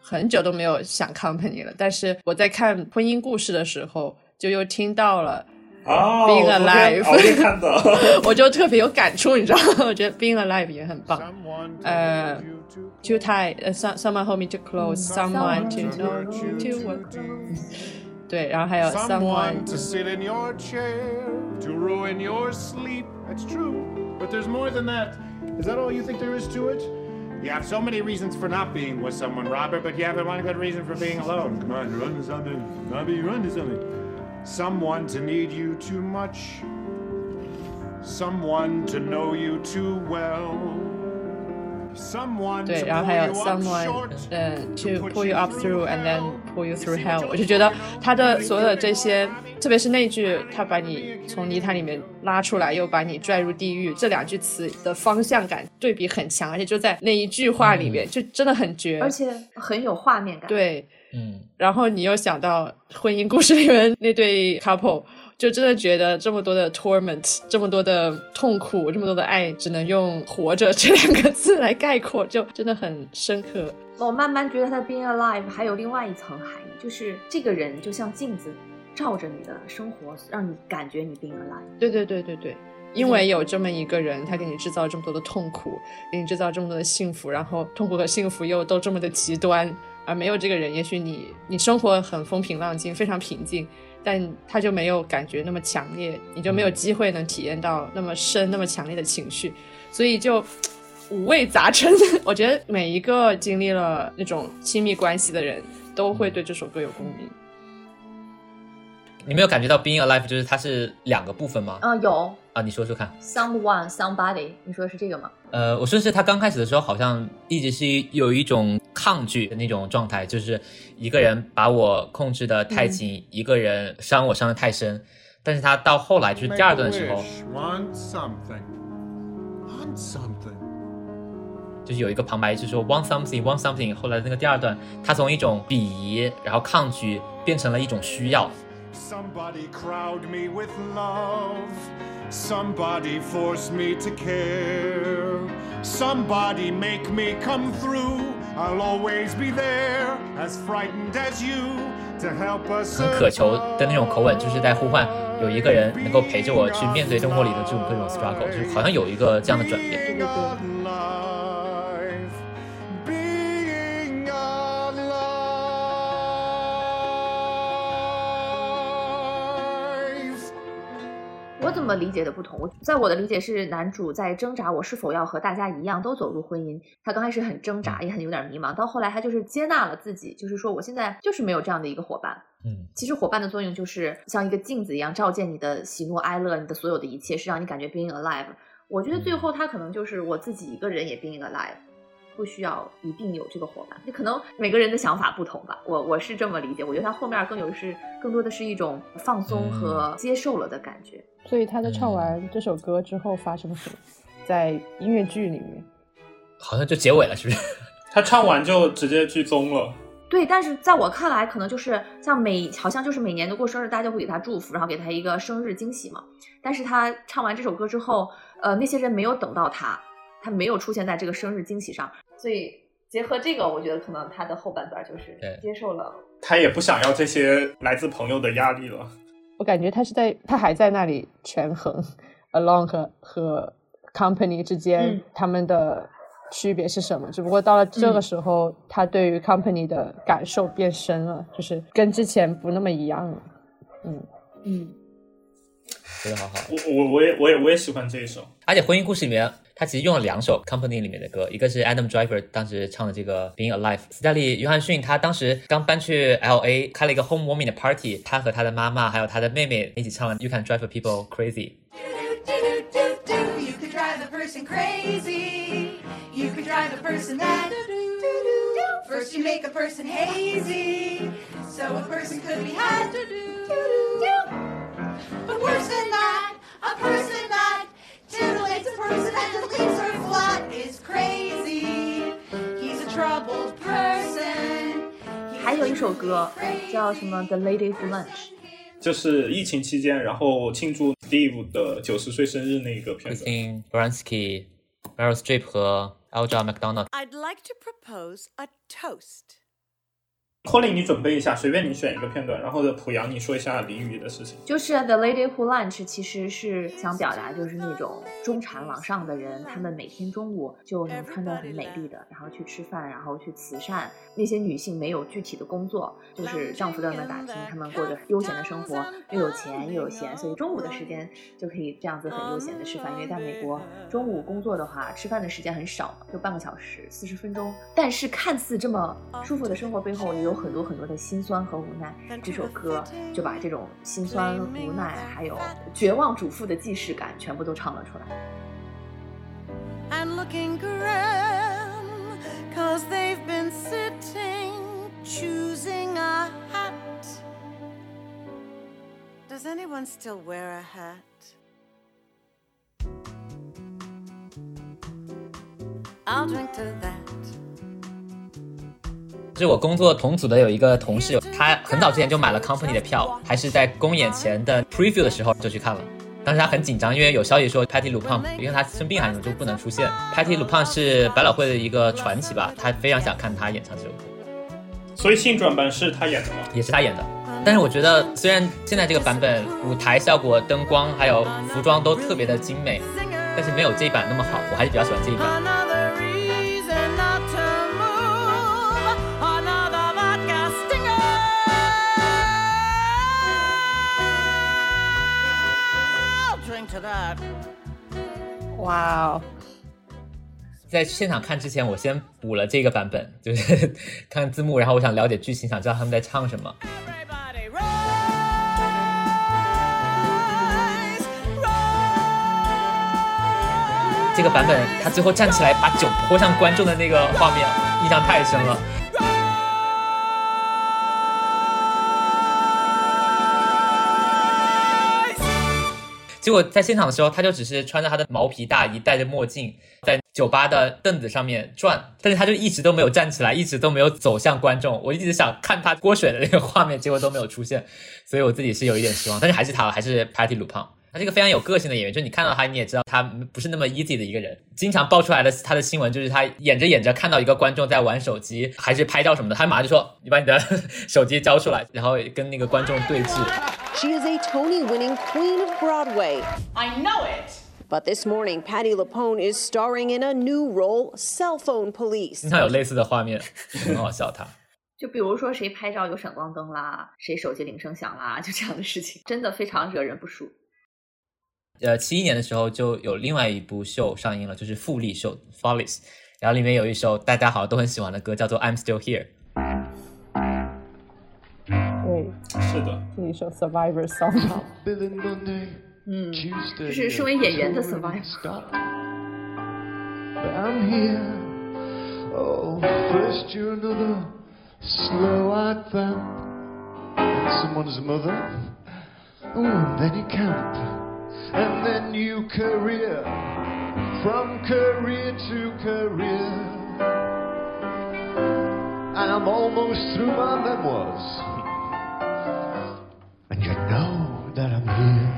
很久都没有想 company 了，但是我在看婚姻故事的时候，就又听到了。哦 Being 我昨天熬夜看的 alive，我就特别有感触，你知道吗？我觉得 Being alive 也很棒。呃，too tight，呃，some someone hold me too close，someone to know to *laughs* work。对，然后还有 Someone someone to sit in your chair, to ruin your sleep. That's true. But there's more than that. Is that all you think there is to it? You have so many reasons for not being with someone, Robert, but you haven't one good reason for being alone. Come on, run to something. Bobby, run to something. Someone to need you too much. Someone to know you too well. Someone 对，然后还有 someone. 呃 to pull you up through and then pull you through hell，我就觉得他的所有的这些，特别是那句他把你从泥潭里面拉出来，又把你拽入地狱，这两句词的方向感对比很强，而且就在那一句话里面，就真的很绝，而且很有画面感。，对，嗯，然后你又想到婚姻故事里面那对 couple，*laughs* 就真的觉得这么多的 torment，这么多的痛苦，这么多的爱，只能用“活着”这两个字来概括，*laughs* 就真的很深刻。我慢慢觉得他的 being alive 还有另外一层含义，就是这个人就像镜子，照着你的生活，让你感觉你 being alive。对对对对对，因为有这么一个人，他给你制造这么多的痛苦，给你制造这么多的幸福，然后痛苦和幸福又都这么的极端，而没有这个人，也许你你生活很风平浪静，非常平静，但他就没有感觉那么强烈，你就没有机会能体验到那么深、那么强烈的情绪，所以就。五味杂陈，*laughs* 我觉得每一个经历了那种亲密关系的人都会对这首歌有共鸣。你没有感觉到 being alive 就是它是两个部分吗？嗯、有啊，你说说看。someone somebody，你说的是这个吗？呃，我说是他刚开始的时候，好像一直是有一种抗拒的那种状态，就是一个人把我控制的太紧，一个人伤我伤的太深。但是他到后来就是第二段的时候. Want something. Want something. 就是有一个旁白，就是说 want something want something。后来那个第二段，他从一种鄙夷，然后抗拒，变成了一种需要。Somebody crowd me with love. Somebody force me to care. Somebody make me come through. I'll always be there, as frightened as you, to help us. 很渴求的那种口吻，就是在呼唤有一个人能够陪着我去面对生活里的这种各种 struggle，就是好像有一个这样的转变。对对对。 我怎么理解的不同？我在我的理解是，男主在挣扎，我是否要和大家一样都走入婚姻。他刚开始很挣扎，也很有点迷茫，到后来他就是接纳了自己，就是说我现在就是没有这样的一个伙伴。嗯，其实伙伴的作用就是像一个镜子一样，照见你的喜怒哀乐，你的所有的一切，是让你感觉 being alive。我觉得最后他可能就是我自己一个人也 being alive，不需要一定有这个伙伴。就可能每个人的想法不同吧，我我是这么理解。我觉得他后面更有是更多的是一种放松和接受了的感觉。所以他在唱完这首歌之后发生什么？在音乐剧里面，好像就结尾了，是不是？*laughs* 他唱完就直接剧终了。对，但是在我看来，可能就是像每好像就是每年都过生日，大家就会给他祝福，然后给他一个生日惊喜嘛。但是他唱完这首歌之后，呃，那些人没有等到他，他没有出现在这个生日惊喜上，所以结合这个，我觉得可能他的后半段就是接受了。他也不想要这些来自朋友的压力了。我感觉他是在，他还在那里权衡 alone 和和 company 之间嗯他们的区别是什么。只不过到了这个嗯时候，他对于 company 的感受变深了，就是跟之前不那么一样了。嗯嗯，说的好好。我我我也我也我也喜欢这一首。而且婚姻故事里面，他其实用了两首 Company 里面的歌，一个是 Adam Driver 当时唱的这个 Being Alive。斯嘉丽·约翰逊他当时刚搬去 LA，开了一个 homewarming 的 party，他和他的妈妈还有他的妹妹一起唱了 You Can Drive People Crazy。 You could drive a person crazy. You could drive a person that. First, you make a person hazy, so a person could be had. But worse than that, a person that titillates a person and leaves her flat is crazy. He's a troubled person. 还有一首歌叫什么《The Ladies Lunch》，就是疫情期间，然后庆祝 Steve 的九十岁生日那个片子。 Christine Baranski、Meryl Streep 和 Alja McDonald。 I'd like to propose a toast. Colin，你准备一下，随便你选一个片段，然后濮阳你说一下淋雨的事情。就是 The Lady Who Lunch，其实是想表达就是那种中产往上的人，他们每天中午就能穿得很美丽的，然后去吃饭，然后去慈善。那些女性没有具体的工作，就是丈夫在外面打拼，她们过着悠闲的生活，又有钱又有闲，所以中午的时间就可以这样子很悠闲的吃饭。因为在美国，中午工作的话，吃饭的时间很少，就半个小时、四十分钟。但是看似这么舒服的生活背后，也有很多很多的辛酸和无奈。这首歌就把这种辛酸、无奈，还有绝望主妇的既视感，全部都唱了出来。and looking grim cause 是我工作同组的有一个同事，他很早之前就买了 Company 的票，还是在公演前的 Preview 的时候就去看了。当时他很紧张，因为有消息说 Patty LuPone 因为他生病还是什么就不能出现。Patty LuPone 是百老汇的一个传奇吧，他非常想看他演唱这首歌，所以性转版是他演的吗？也是他演的。但是我觉得，虽然现在这个版本舞台效果、灯光还有服装都特别的精美，但是没有这一版那么好，我还是比较喜欢这一版。To that 哇哦！在现场看之前，我先补了这个版本，*laughs* 就是看字幕，然后我想了解剧情，想知道他们在唱什么。这个版本，他最后站起来把酒泼向观众的那个画面，印象太深了。结果在现场的时候，他就只是穿着他的毛皮大衣，戴着墨镜，在酒吧的凳子上面转，但是他就一直都没有站起来，一直都没有走向观众。我一直想看他泼水的那个画面，结果都没有出现，所以我自己是有一点失望。但是还是他，还是 Patty Lupin。他是一个非常有个性的演员，就你看到他，你也知道他不是那么 easy 的一个人。经常爆出来的他的新闻就是他演着演着看到一个观众在玩手机，还是拍照什么的，他马上就说：“你把你的 *laughs* 手机交出来。”然后跟那个观众对峙。She is a Tony winning queen of Broadway. I know it. But this morning, Patty Lapone is starring in a new role Cell Phone Police. 经常有类似的画面，很好笑他。就比如说谁拍照有闪光灯啦，谁手机铃声响啦，就这样的事情，真的非常惹人不舒。呃，七一年的时候就有另外一部秀上映了，就是复利秀 Follies，然后里面有一首大家好像都很喜欢的歌，叫做 I'm Still Here。对，是的，是一首 Survivor song。嗯，就是身为演员的 Survivor。And. Oh, then you career from career to career. And I'm almost through my memoirs, and you know that I'm here.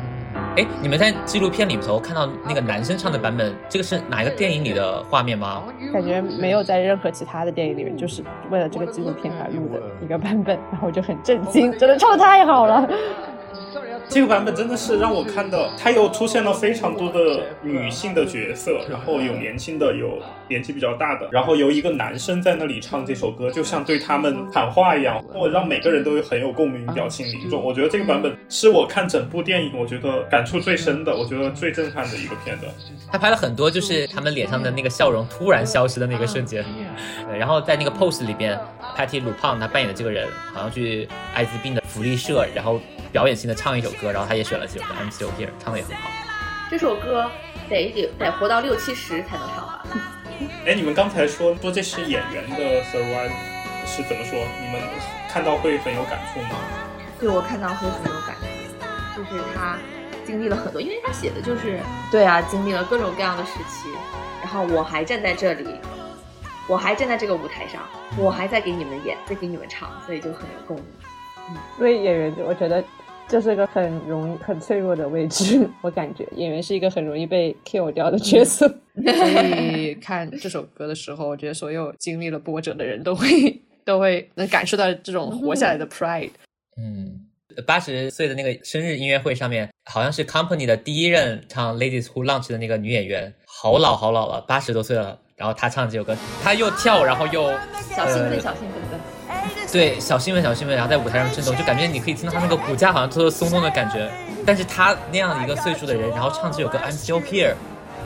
哎，你们在纪录片里头看到那个男生唱的版本，这个是哪一个电影里的画面吗？感觉没有在任何其他的电影里面，就是为了这个纪录片而录的一个版本，然后我就很震惊，真的唱的太好了。这个版本真的是让我看到，它又出现了非常多的女性的角色，然后有年轻的，有年纪比较大的，然后由一个男生在那里唱这首歌，就像对他们喊话一样，或让每个人都很有共鸣，表情凝重。我觉得这个版本是我看整部电影我觉得感触最深的，我觉得最震撼的一个片段。他拍了很多，就是他们脸上的那个笑容突然消失的那个瞬间。对，然后在那个 pose 里边，Patty LuPone 他扮演的这个人好像去艾滋病的福利社，然后表演性的唱一首歌，然后他也选了这首歌《I'm Still Here》，唱的也很好。这首歌得得得活到六七十才能唱完。*laughs* 哎，你们刚才说说这是演员的 survive 是怎么说？你们看到会很有感触吗？对我看到会很有感触，就是他经历了很多，因为他写的就是对啊，经历了各种各样的时期，然后我还站在这里，我还站在这个舞台上，我还在给你们演，在给你们唱，所以就很有共鸣。因为演员，我觉得这是个很容易、很脆弱的位置。*laughs* 我感觉演员是一个很容易被 kill 掉的角色，所以看这首歌的时候，我觉得所有经历了波折的人都会 *laughs* 都会能感受到这种活下来的 pride。嗯，八十岁的那个生日音乐会上面，好像是 Company 的第一任唱《Ladies Who Lunch》的那个女演员，好老好老了，八十多岁了。然后她唱这首歌，她又跳，然后又小兴奋，呃小兴奋的。对，小兴奋，小兴奋，然后在舞台上震动，就感觉你可以听到他那个骨架好像偷偷松动的感觉。但是他那样一个岁数的人，然后唱这首歌《I'm Still Here》，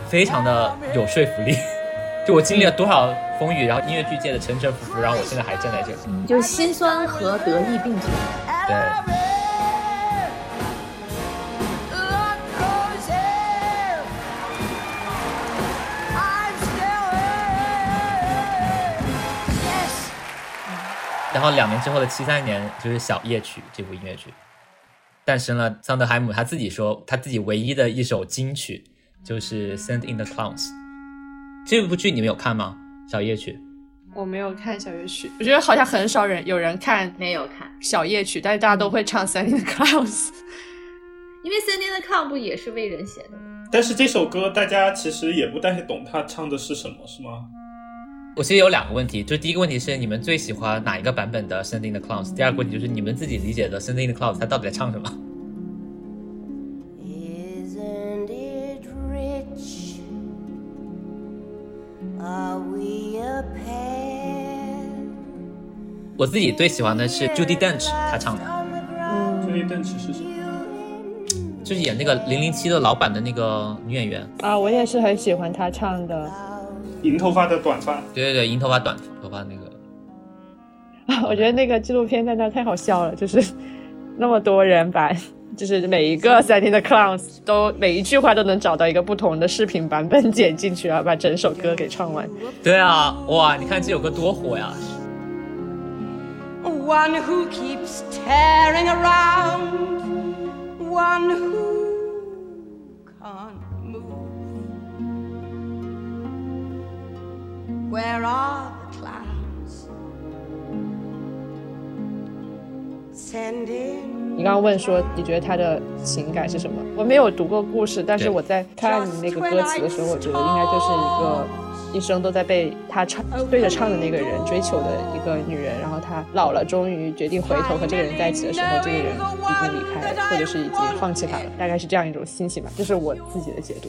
非常的有说服力。*laughs* 就我经历了多少风雨，然后音乐剧界的沉沉浮浮，然后我现在还站在这里。就是心酸和得意并存。对。然后两年之后的七三年，就是《小夜曲》这部音乐剧诞生了。桑德海姆他自己说，他自己唯一的一首金曲就是《Send in the Clowns》。这部剧你们有看吗？《小夜曲》我没有看小夜曲，我觉得好像很少人有人看没有看小夜曲，但是大家都会唱《Send in the Clowns》，*laughs* 因为《Send in the Clown》不也是为人写的吗？但是这首歌大家其实也不太懂他唱的是什么，是吗？我其实有两个问题，就第一个问题是你们最喜欢哪一个版本的《Sending the Clouds》？第二个问题就是你们自己理解的《Sending the Clouds》它到底在唱什么？Isn't it rich? Are we a pair? 我自己最喜欢的是 Judy Dench 她唱的，Judy Dench 是谁就是演那个零零七的老板的那个女演员。啊，我也是很喜欢她唱的。银头发的短发，对对对，银头发短头发那个。我觉得那个纪录片在那太好笑了，就是那么多人把，就是每一个 Setting the Clowns 都每一句话都能找到一个不同的视频版本剪进去，然后把整首歌给唱完。对啊，哇，你看这首歌多火呀！One who keeps tearing around, one who Where are the clouds? Send in 你刚刚问说你觉得他的情感是什么？我没有读过故事，但是我在看你那个歌词的时候，我觉得应该就是一个一生都在被他唱对着唱的那个人追求的一个女人，然后她老了，终于决定回头和这个人在一起的时候，这个人已经离开了，或者是已经放弃他了，大概是这样一种心情吧，这是我自己的解读。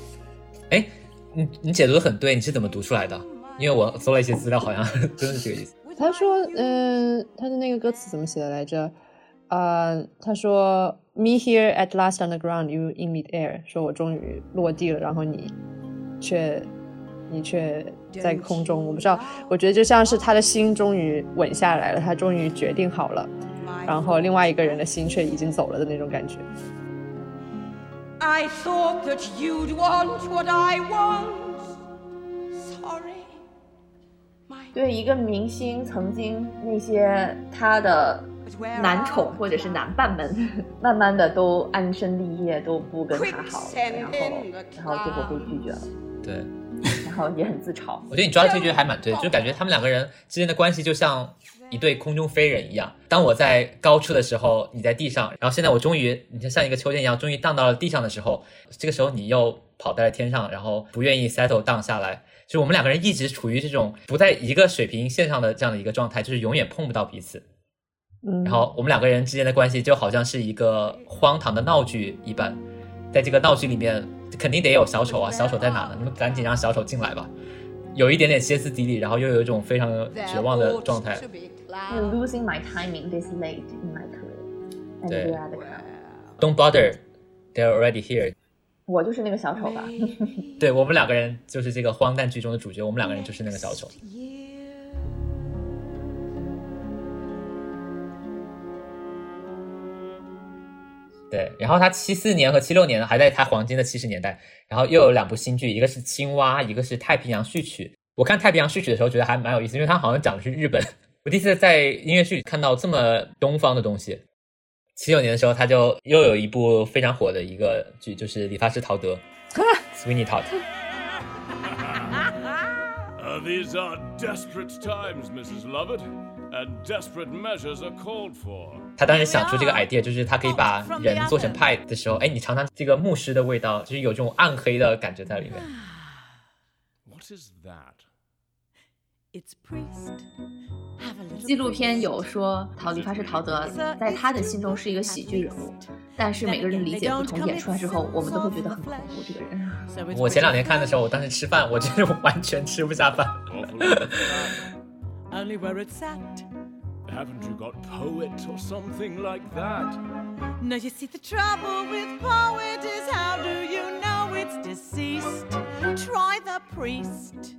哎，你你解读的很对，你是怎么读出来的？因为我搜了一些资料，好像 *laughs* 真的是这个意思。他说，嗯，他的那个歌词怎么写的来着？呃，他说，Me here at last on the ground, you in mid air，说我终于落地了，然后你却你却在空中。我不知道，我觉得就像是他的心终于稳下来了，他终于决定好了，然后另外一个人的心却已经走了的那种感觉。I thought that you'd want what I want. Sorry. 对一个明星曾经那些他的男宠或者是男伴们，*laughs* 慢慢的都安身立业，都不跟他好了，然后然后最后被拒绝了，对，然后也很自嘲。*laughs* 我觉得你抓的这句还蛮对，就感觉他们两个人之间的关系就像一对空中飞人一样。当我在高处的时候，你在地上，然后现在我终于，你就像一个秋千一样，终于荡到了地上的时候，这个时候你又跑在了天上，然后不愿意 settle down 下来。就是我们两个人一直处于这种不在一个水平线上的这样的一个状态，就是永远碰不到彼此。嗯，然后我们两个人之间的关系就好像是一个荒唐的闹剧一般，在这个闹剧里面肯定得有小丑啊，小丑在哪呢？你们赶紧让小丑进来吧。有一点点歇斯底里，然后又有一种非常绝望的状态。You're losing my timing this late in my career, and 对 you are the clown. Don't bother, they're already here。我就是那个小丑吧。*laughs* 对我们两个人就是这个荒诞剧中的主角，我们两个人就是那个小丑。对，然后他七四年和七六年还在他黄金的七十年代，然后又有两部新剧，一个是《青蛙》，一个是《太平洋序曲》。我看《太平洋序曲》的时候觉得还蛮有意思，因为它好像讲的是日本。*laughs* 我第一次在音乐剧里看到这么东方的东西。七九年的时候，他就又有一部非常火的一个剧，就是《理发师陶德》（Sweeney Todd）。Uh, these are desperate times, Mrs. Lovett, and desperate measures are called for. 他当时想出这个 idea，就是他可以把人做成派的时候，哎，你尝尝这个牧师的味道，就是有这种暗黑的感觉在里面。What is that? It's priest. Have a little 纪录片有说陶理发师陶德在他的心中是一个喜剧人物，但是每个人理解不同，演出来之后，我们都会觉得很恐怖。这个人，我前两天看的时候，我当时吃饭，我真是完全吃不下饭。Only where it's at. Haven't you got poet or something like that? No, you see, the trouble with poet is how do you know it's deceased? Try the priest.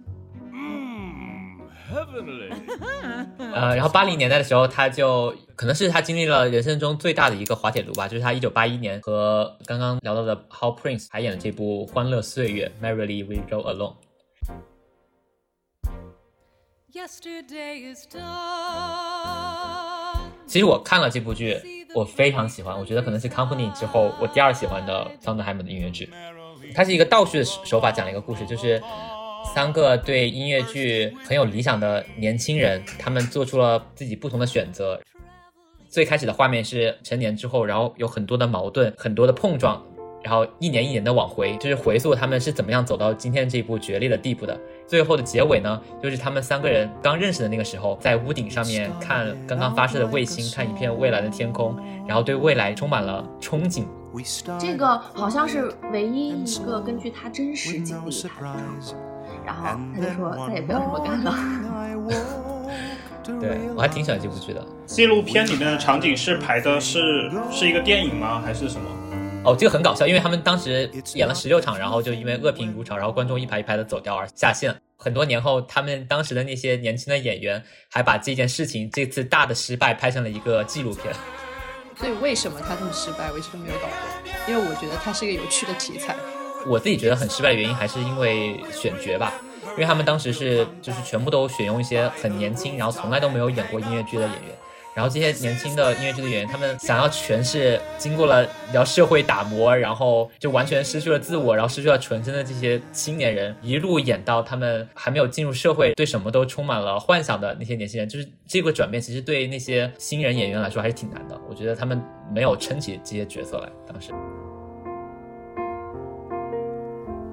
*laughs* 呃，然后八零年代的时候，他就可能是他经历了人生中最大的一个滑铁卢吧，就是他一九八一年和刚刚聊到的 How Prince 还演了这部《欢乐岁月》（Merrily We Roll Along）。Yesterday is done. 其实我看了这部剧，我非常喜欢，我觉得可能是 Company 之后我第二喜欢的桑德海姆的音乐剧。它是一个倒叙的手法讲了一个故事，就是三个对音乐剧很有理想的年轻人，他们做出了自己不同的选择。最开始的画面是成年之后，然后有很多的矛盾，很多的碰撞，然后一年一年的往回，就是回溯他们是怎么样走到今天这一步决裂的地步的。最后的结尾呢，就是他们三个人刚认识的那个时候，在屋顶上面看刚刚发射的卫星，看一片未来的天空，然后对未来充满了憧憬。这个好像是唯一一个根据他真实经历拍的，然后他就说再也不要这么干了。*laughs* 对我还挺喜欢这部剧的。纪录片里面的场景是拍的是是一个电影吗？还是什么？哦，这个很搞笑，因为他们当时演了十六场，然后就因为恶评如潮，然后观众一排一排的走掉而下线。很多年后，他们当时的那些年轻的演员还把这件事情这次大的失败拍成了一个纪录片。所以为什么他这么失败，我一直都没有搞懂。因为我觉得它是一个有趣的题材。我自己觉得很失败的原因还是因为选角吧，因为他们当时是就是全部都选用一些很年轻，然后从来都没有演过音乐剧的演员。然后这些年轻的音乐剧的演员，他们想要诠释经过了聊社会打磨，然后就完全失去了自我，然后失去了纯真的这些青年人，一路演到他们还没有进入社会，对什么都充满了幻想的那些年轻人，就是这个转变，其实对那些新人演员来说还是挺难的。我觉得他们没有撑起这些角色来，当时。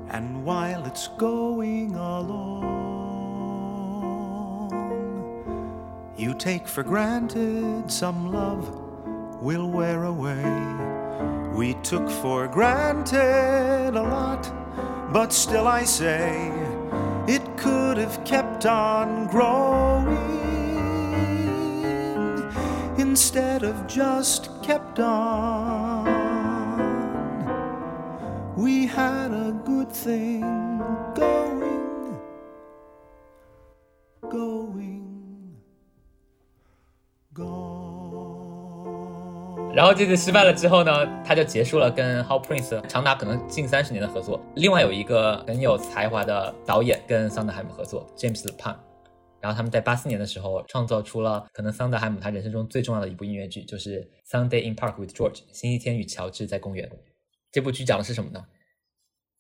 And while it's going along, you take for granted some love will wear away. We took for granted a lot, but still I say it could have kept on growing instead of just kept on. We had a good thing going, going, gone. 然后这次失败了之后呢，他就结束了跟 How Prince 长达可能近三十年的合作。另外有一个很有才华的导演跟桑德海姆合作，James Pan。然后他们在八四年的时候创造出了可能桑德海姆他人生中最重要的一部音乐剧，就是《Sunday in Park with George》星期天与乔治在公园。这部剧讲的是什么呢？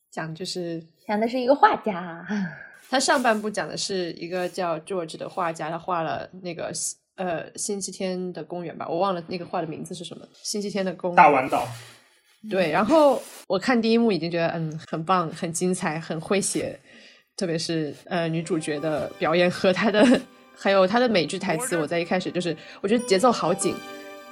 讲就是讲的是一个画家，*laughs* 他上半部讲的是一个叫 George 的画家，他画了那个呃星期天的公园吧，我忘了那个画的名字是什么。星期天的公园大丸岛。对，然后我看第一幕已经觉得嗯很棒、很精彩、很诙谐，特别是呃女主角的表演和她的还有她的每句台词，我在一开始就是我觉得节奏好紧。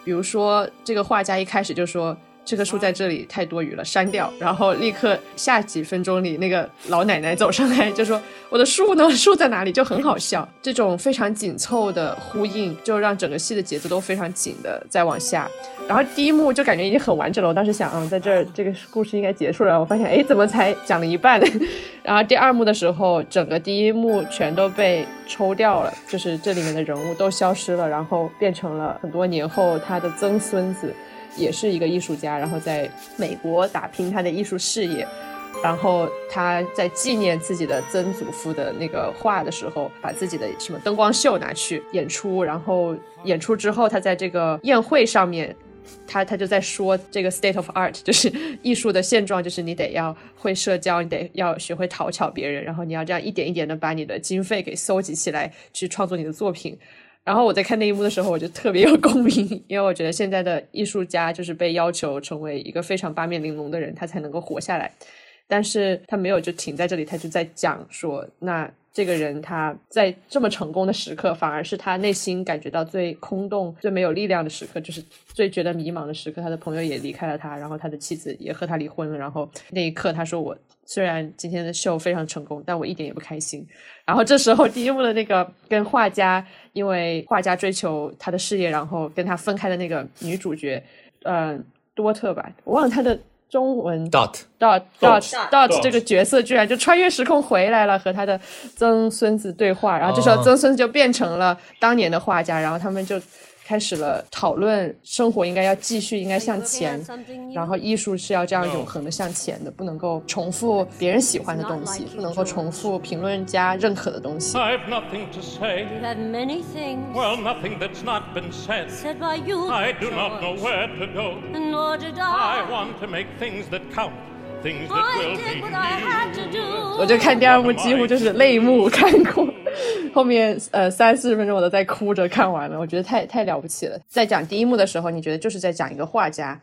比如说这个画家一开始就说。这棵树在这里太多余了，删掉。然后立刻下几分钟里，那个老奶奶走上来就说：“我的树呢？树在哪里？”就很好笑。这种非常紧凑的呼应，就让整个戏的节奏都非常紧的再往下。然后第一幕就感觉已经很完整了，我当时想，嗯，在这儿这个故事应该结束了。我发现，哎，怎么才讲了一半？*laughs* 然后第二幕的时候，整个第一幕全都被抽掉了，就是这里面的人物都消失了，然后变成了很多年后他的曾孙子。也是一个艺术家，然后在美国打拼他的艺术事业。然后他在纪念自己的曾祖父的那个画的时候，把自己的什么灯光秀拿去演出。然后演出之后，他在这个宴会上面，他他就在说这个 state of art，就是艺术的现状，就是你得要会社交，你得要学会讨巧别人，然后你要这样一点一点的把你的经费给搜集起来，去创作你的作品。然后我在看那一幕的时候，我就特别有共鸣，因为我觉得现在的艺术家就是被要求成为一个非常八面玲珑的人，他才能够活下来。但是他没有就停在这里，他就在讲说，那这个人他在这么成功的时刻，反而是他内心感觉到最空洞、最没有力量的时刻，就是最觉得迷茫的时刻。他的朋友也离开了他，然后他的妻子也和他离婚了。然后那一刻，他说：“我虽然今天的秀非常成功，但我一点也不开心。”然后这时候第一幕的那个跟画家，因为画家追求他的事业，然后跟他分开的那个女主角，嗯、多特吧，我忘了她的中文 dot dot Dot dot 这个角色居然就穿越时空回来了，和他的曾孙子对话，然后这时候哦曾孙子就变成了当年的画家，然后他们就开始了讨论生活应该要继续，应该向前，然后艺术是要这样永恒的向前的，不能够重复别人喜欢的东西，不能够重复评论家认可的东西。I've nothing to say. Have many things Well, nothing that's not been said. said by you. I do not know where to go. Nor did I I. want to make things that count, things that I will did be what I had to do. 我就看第二幕，几乎就是泪目看过，后面呃三四十分钟我都在哭着看完了，我觉得太太了不起了。在讲第一幕的时候，你觉得就是在讲一个画家，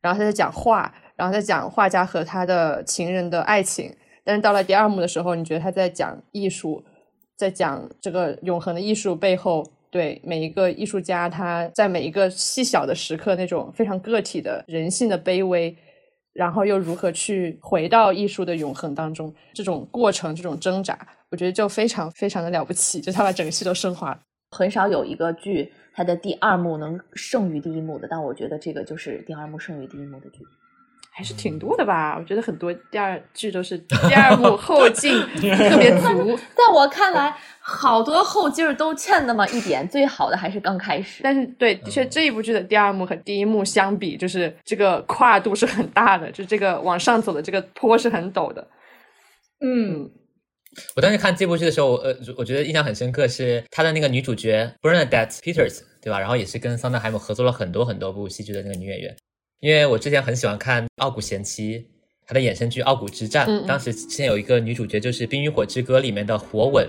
然后他在讲画，然后在讲画家和他的情人的爱情，但是到了第二幕的时候，你觉得他在讲艺术，在讲这个永恒的艺术背后。对每一个艺术家，他在每一个细小的时刻，那种非常个体的人性的卑微，然后又如何去回到艺术的永恒当中，这种过程，这种挣扎，我觉得就非常非常的了不起，就他把整个戏都升华了。很少有一个剧它的第二幕能胜于第一幕的，但我觉得这个就是第二幕胜于第一幕的剧。还是挺多的吧？我觉得很多第二剧都是第二幕 *laughs* 后劲特别足，*laughs* 在我看来，好多后劲儿都欠那么一点，最好的还是刚开始。但是对，的确这一部剧的第二幕和第一幕相比，就是这个跨度是很大的，就这个往上走的这个坡是很陡的。嗯，我当时看这部剧的时候，呃，我觉得印象很深刻是她的那个女主角 Bernadette Peters，对吧？然后也是跟桑德海姆合作了很多很多部戏剧的那个女演员。因为我之前很喜欢看《傲骨贤妻》，她的衍生剧《傲骨之战》嗯嗯当时之前有一个女主角就是《冰与火之歌》里面的火吻，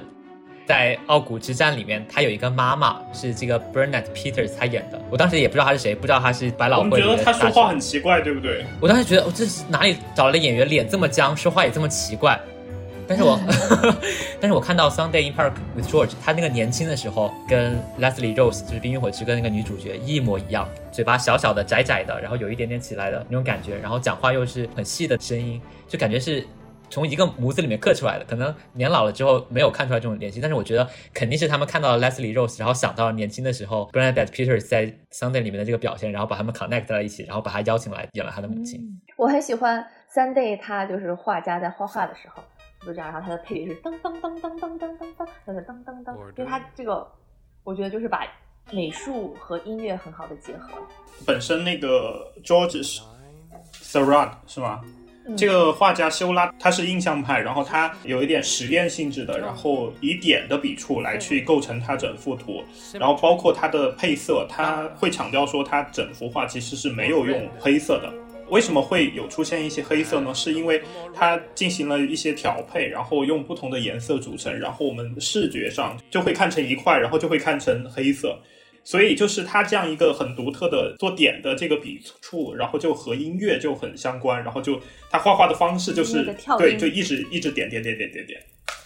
在《傲骨之战》里面，她有一个妈妈是这个 Bernadette Peters 她演的。我当时也不知道她是谁，不知道她是百老我们汇我觉得她说话很奇怪，对不对？我当时觉得，我、这是哪里找来的演员，脸这么僵，说话也这么奇怪。但是我，*laughs* 但是我看到《Sunday in Park with George》，他那个年轻的时候跟 Leslie Rose 就是《冰与火之歌》那个女主角一模一样，嘴巴小小的、窄窄的，然后有一点点起来的那种感觉，然后讲话又是很细的声音，就感觉是从一个模子里面刻出来的。可能年老了之后没有看出来这种联系，但是我觉得肯定是他们看到了 Leslie Rose，然后想到了年轻的时候 Bernadette Peters 在《Sunday》里面的这个表现，然后把他们 connect 在一起，然后把他邀请来演了他的母亲。我很喜欢 Sunday，他就是画家在画画的时候就这样，然后它的配乐是当当当当当当当当，就是当当当，因为它这个我觉得就是把美术和音乐很好的结合。本身那个 George Seurat 是吗？嗯这个画家修拉他是印象派，然后他有一点实验性质的，然后以点的笔触来去构成他整幅图，然后包括他的配色，他会强调说他整幅画其实是没有用黑色的。为什么会有出现一些黑色呢？是因为它进行了一些调配，然后用不同的颜色组成，然后我们视觉上就会看成一块，然后就会看成黑色。所以就是它这样一个很独特的做点的这个笔触，然后就和音乐就很相关，然后就他画画的方式就是对，就一直一直点点点点点点。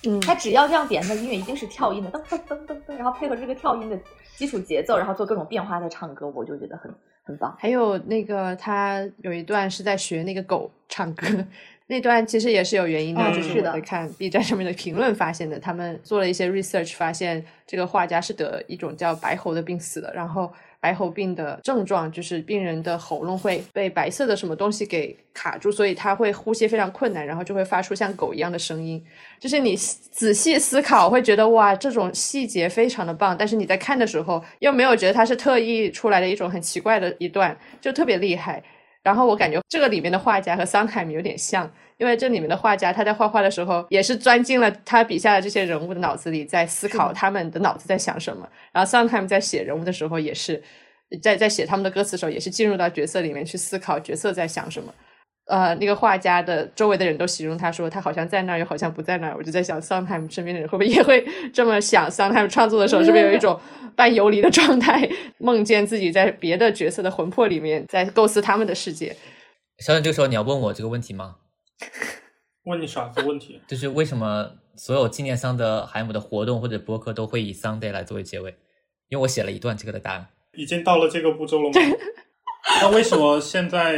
嗯，他只要这样点，他音乐一定是跳音的，噔噔噔噔噔，然后配合这个跳音的基础节奏，然后做各种变化在唱歌，我就觉得很很棒。还有那个他有一段是在学那个狗唱歌，*laughs* 那段其实也是有原因的，嗯就是看 B 站上面的评论发现的，他们做了一些 research，发现这个画家是得一种叫白喉的病死的，然后。白喉病的症状就是病人的喉咙会被白色的什么东西给卡住，所以他会呼吸非常困难，然后就会发出像狗一样的声音。就是你仔细思考，会觉得哇，这种细节非常的棒，但是你在看的时候又没有觉得它是特意出来的一种很奇怪的一段，就特别厉害。然后我感觉这个里面的画家和桑海姆有点像，因为这里面的画家他在画画的时候也是钻进了他笔下的这些人物的脑子里，在思考他们的脑子在想什么。然后桑海姆在写人物的时候也是，在在写他们的歌词的时候也是进入到角色里面去思考角色在想什么。呃，那个画家的周围的人都形容他说他好像在那儿，又好像不在那儿。我就在想，桑海姆身边的人会不会也会 *laughs* 这么想？桑海姆创作的时候是不是有一种半游离的状态，梦见自己在别的角色的魂魄里面，在构思他们的世界？小沈，这个时候你要问我这个问题吗？*laughs* 问你啥子问题，就是为什么所有纪念桑德海姆的活动或者播客都会以 Sunday 来作为结尾？因为我写了一段这个的答案。已经到了这个步骤了吗？*laughs* 那为什么现在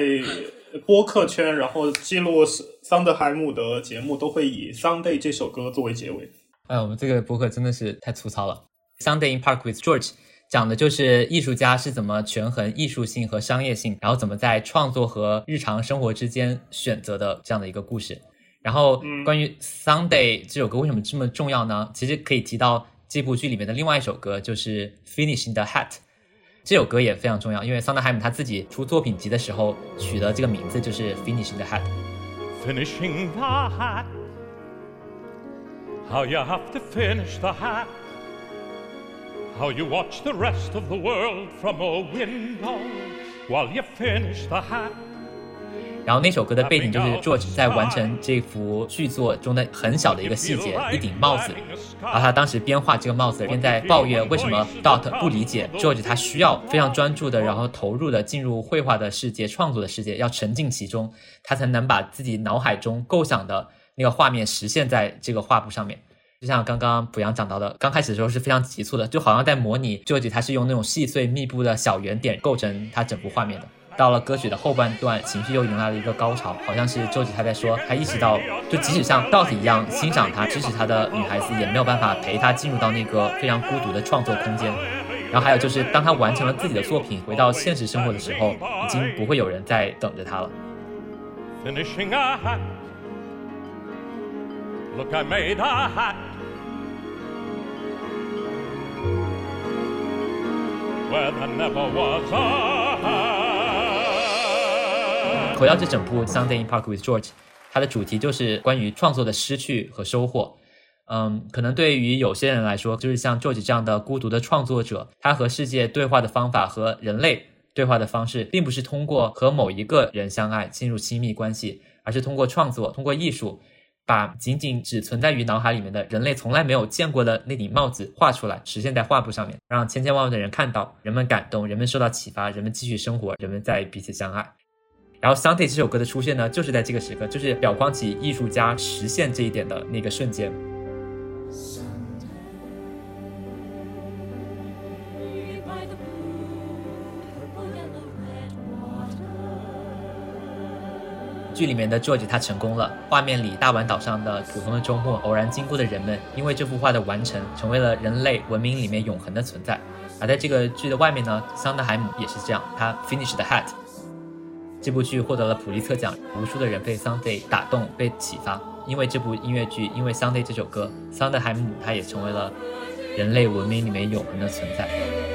播客圈，然后记录桑德海姆的节目都会以《Sunday》这首歌作为结尾？哎，我们这个播客真的是太粗糙了。Sunday in Park with George 讲的就是艺术家是怎么权衡艺术性和商业性，然后怎么在创作和日常生活之间选择的这样的一个故事。然后关于 Sunday 这首歌为什么这么重要呢？其实可以提到这部剧里面的另外一首歌，就是《Finishing the Hat》。这首歌也非常重要，因为桑德海姆他自己出作品集的时候取的这个名字就是《Finishing the Hat》。Finishing the hat. How you have to finish the hat. How you watch the rest of the world from a window while you finish the hat. 然后那首歌的背景就是 George 在完成这幅剧作中的很小的一个细节，一顶帽子。然后他当时边画这个帽子，边在抱怨为什么 Dot 不理解 George，他需要非常专注的，然后投入的进入绘画的世界、创作的世界，要沉浸其中，他才能把自己脑海中构想的那个画面实现在这个画布上面。就像刚刚濮阳讲到的，刚开始的时候是非常急促的，就好像在模拟 George 他是用那种细碎密布的小圆点构成他整幅画面的。到了歌曲的后半段，情绪又迎来了一个高潮，好像是周启他在说，他意识到，就即使像 Dot 一样欣赏他、支持他的女孩子，也没有办法陪他进入到那个非常孤独的创作空间。然后还有就是，当他完成了自己的作品，回到现实生活的时候，已经不会有人在等着他了。Where the never was aha 回到这整部《Sunday in Park with George》，它的主题就是关于创作的失去和收获。嗯，可能对于有些人来说，就是像 George 这样的孤独的创作者，他和世界对话的方法和人类对话的方式，并不是通过和某一个人相爱进入亲密关系，而是通过创作，通过艺术，把仅仅只存在于脑海里面的人类从来没有见过的那顶帽子画出来，实现在画布上面，让千千万万的人看到，人们感动，人们受到启发，人们继续生活，人们在彼此相爱。然后《Sunday》这首歌的出现呢，就是在这个时刻，就是表光起艺术家实现这一点的那个瞬间。剧里面的 George 他成功了，画面里大丸岛上的普通的周末，偶然经过的人们，因为这幅画的完成，成为了人类文明里面永恒的存在。而在这个剧的外面呢，桑德海姆也是这样，他 finished the Hat。这部剧获得了普利策奖，无数的人被 Sunday 打动、被启发。因为这部音乐剧，因为 Sunday 这首歌，桑德海姆它也成为了人类文明里面永恒的存在。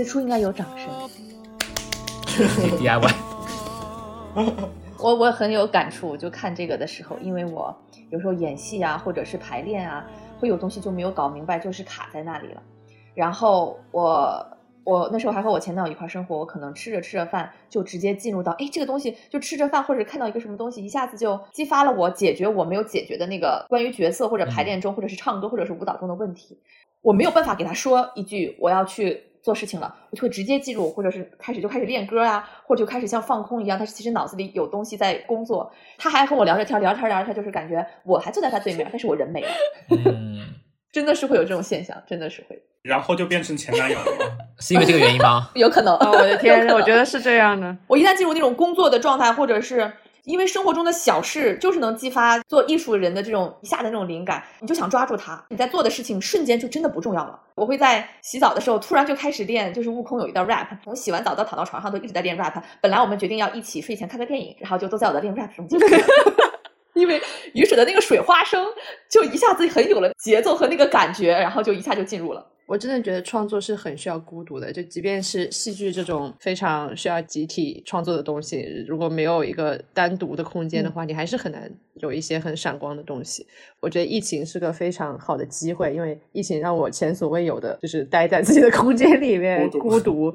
此处应该有掌声。*laughs* DIY。*laughs* 我我很有感触，就看这个的时候，因为我有时候演戏啊，或者是排练啊，会有东西就没有搞明白，就是卡在那里了。然后我我那时候还和我前男友一块生活，我可能吃着吃着饭就直接进入到，哎，这个东西就吃着饭或者看到一个什么东西，一下子就激发了我解决我没有解决的那个关于角色或者排练中，或者是唱歌或者是舞蹈中的问题。我没有办法给他说一句我要去做事情了，我就会直接记住，或者是开始就开始练歌啊，或者就开始像放空一样，但是其实脑子里有东西在工作。他还和我聊着天，聊着天聊着天，就是感觉我还坐在他对面，但是我人没了。嗯，*laughs* 真的是会有这种现象，真的是会。然后就变成前男友了吗？*laughs* 是因为这个原因吗？*laughs* 有可能。哦，我的天我觉得是这样的。我一旦进入那种工作的状态，或者是因为生活中的小事，就是能激发做艺术人的这种一下的那种灵感，你就想抓住它。你在做的事情瞬间就真的不重要了。我会在洗澡的时候突然就开始练，就是悟空有一段 rap，从洗完澡到躺到床上都一直在练 rap。本来我们决定要一起睡前看个电影，然后就都在我的练 rap 中结束。*laughs* 因为雨水的那个水花声，就一下子很有了节奏和那个感觉，然后就一下就进入了。我真的觉得创作是很需要孤独的，就即便是戏剧这种非常需要集体创作的东西，如果没有一个单独的空间的话，你还是很难有一些很闪光的东西。我觉得疫情是个非常好的机会，因为疫情让我前所未有的就是待在自己的空间里面孤独。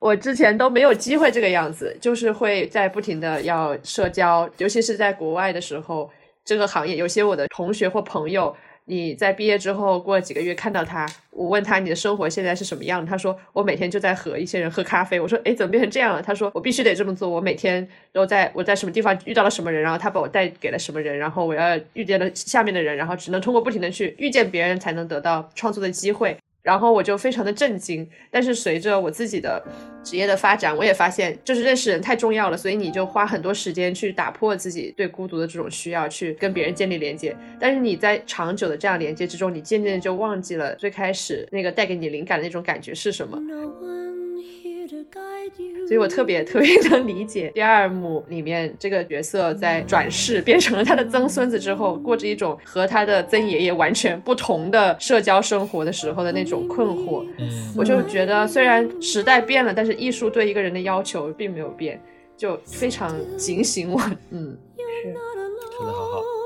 我之前都没有机会这个样子，就是会在不停的要社交，尤其是在国外的时候，这个行业有些我的同学或朋友。你在毕业之后过了几个月看到他，我问他你的生活现在是什么样？他说我每天就在和一些人喝咖啡。我说哎，怎么变成这样了？他说我必须得这么做。我每天都在我在什么地方遇到了什么人，然后他把我带给了什么人，然后我要遇见了下面的人，然后只能通过不停的去遇见别人才能得到创作的机会。然后我就非常的震惊，但是随着我自己的职业的发展，我也发现就是认识人太重要了，所以你就花很多时间去打破自己对孤独的这种需要，去跟别人建立连接。但是你在长久的这样连接之中，你渐渐就忘记了最开始那个带给你灵感的那种感觉是什么。所以我特别特别能理解第二幕里面这个角色在转世变成了他的曾孙子之后，过着一种和他的曾爷爷完全不同的社交生活的时候的那种困惑。嗯，我就觉得虽然时代变了，但是艺术对一个人的要求并没有变，就非常警醒我。嗯，是说的好好。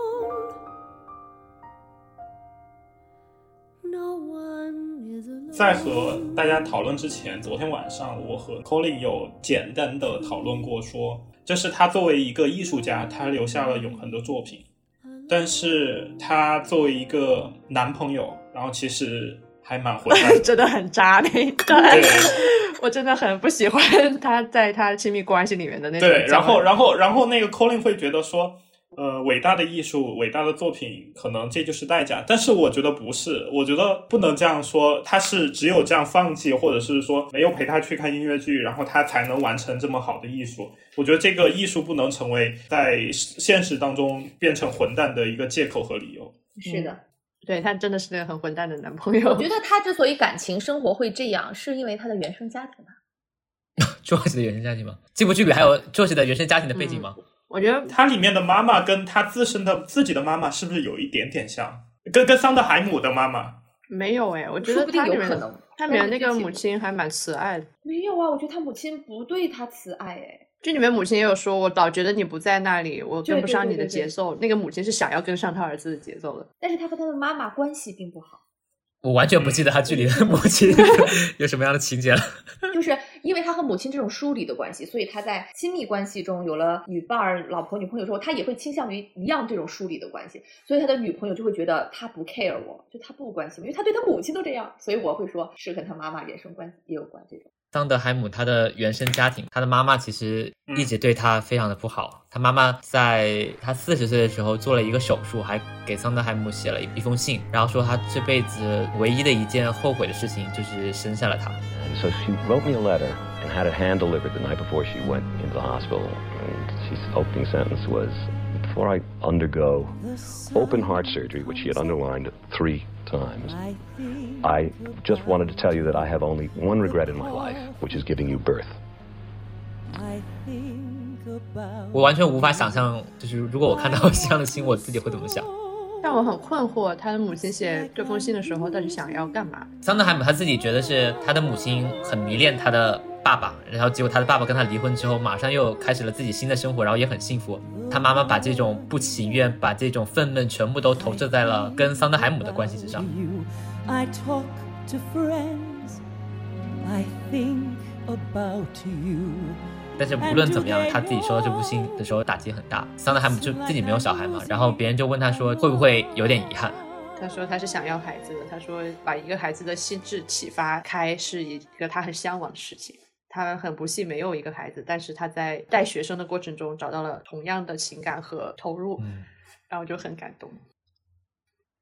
在和大家讨论之前，昨天晚上我和 Colin 有简单的讨论过，说这是他作为一个艺术家，他留下了永恒的作品，但是他作为一个男朋友，然后其实还蛮混蛋，真的很渣那一段对，*laughs* 我真的很不喜欢他在他亲密关系里面的那种对，然后然后然后那个 Colin 会觉得说。呃，伟大的艺术，伟大的作品，可能这就是代价。但是我觉得不是，我觉得不能这样说。他是只有这样放弃，或者是说没有陪他去看音乐剧，然后他才能完成这么好的艺术。我觉得这个艺术不能成为在现实当中变成混蛋的一个借口和理由。是的，对他真的是那个很混蛋的男朋友。我觉得他之所以感情生活会这样，是因为他的原生家庭吧。*laughs* George 的原生家庭吗？这部剧里还有 George 的原生家庭的背景吗？我觉得它里面的妈妈跟他自身的自己的妈妈是不是有一点点像？跟跟桑德海姆的妈妈没有哎，我觉得他里面有可能他里面那个母亲还蛮慈爱的。没有啊，我觉得他母亲不对他慈爱哎。剧里面母亲也有说，我老觉得你不在那里，我跟不上你的对对对节奏。那个母亲是想要跟上他儿子的节奏的。但是他和他的妈妈关系并不好，我完全不记得他剧里的母亲有什么样的情节了。*laughs* 就是因为他和母亲这种疏离的关系，所以他在亲密关系中有了女伴儿、老婆、女朋友之后，他也会倾向于一样这种疏离的关系，所以他的女朋友就会觉得他不 care 我，就他不关心我，因为他对他母亲都这样，所以我会说是跟他妈妈原生关系也有关这种。桑德海姆他的原生家庭，他的妈妈其实一直对他非常的不好。他妈妈在他四十岁的时候做了一个手术，还给桑德海姆写了一一封信，然后说他这辈子唯一的一件后悔的事情就是生下了他。And so she wrote me a letter and had it hand delivered the night before she went into the hospital. And she's opening sentence was, "Before I undergo open heart surgery, which she had underlined three times, I just wanted to tell you that I have only one regret in my life, which is giving you birth." 我完全无法想象，就是如果我看到这样的信，我自己会怎么想。但我很困惑，他的母亲写这封信的时候到底想要干嘛？桑德海姆他自己觉得是他的母亲很迷恋他的爸爸，然后结果他的爸爸跟他离婚之后，马上又开始了自己新的生活，然后也很幸福。他妈妈把这种不情愿，把这种愤懑全部都投射在了跟桑德海姆的关系之上。I talk to friends. I think about you. 但是无论怎么样，他自己收到这部信的时候打击很大。桑德海姆就自己没有小孩嘛，然后别人就问他说会不会有点遗憾。他说他是想要孩子的。他说把一个孩子的心智启发开是一个他很向往的事情。他很不幸没有一个孩子，但是他在带学生的过程中找到了同样的情感和投入，然后就很感动。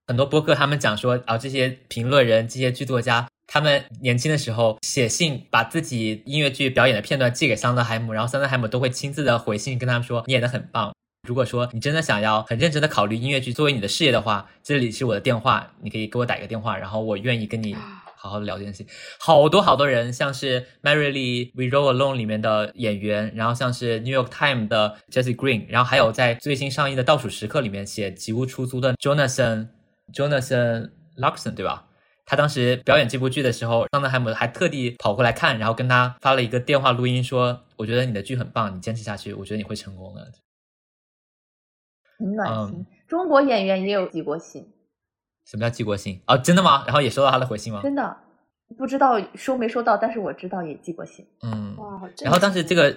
很多播客他们讲说啊，这些评论人、这些剧作家，他们年轻的时候写信，把自己音乐剧表演的片段寄给桑德海姆，然后桑德海姆都会亲自的回信跟他们说你演的很棒。如果说你真的想要很认真的考虑音乐剧作为你的事业的话，这里是我的电话，你可以给我打一个电话，然后我愿意跟你好好的聊这件事情。好多好多人，像是《Merrily We Roll Alone》里面的演员，然后像是《New York Times》的 Jesse Green，然后还有在最新上映的《倒数时刻》里面写《吉屋出租》的 Jonathan Jonathan Larson，对吧？他当时表演这部剧的时候，桑德海姆还特地跑过来看，然后跟他发了一个电话录音，说：“我觉得你的剧很棒，你坚持下去，我觉得你会成功的。很暖心。嗯中国演员也有寄过信，”什么叫寄过信？哦，真的吗？然后也收到他的回信吗？真的不知道收没收到，但是我知道也寄过信。嗯，哇，然后当时这个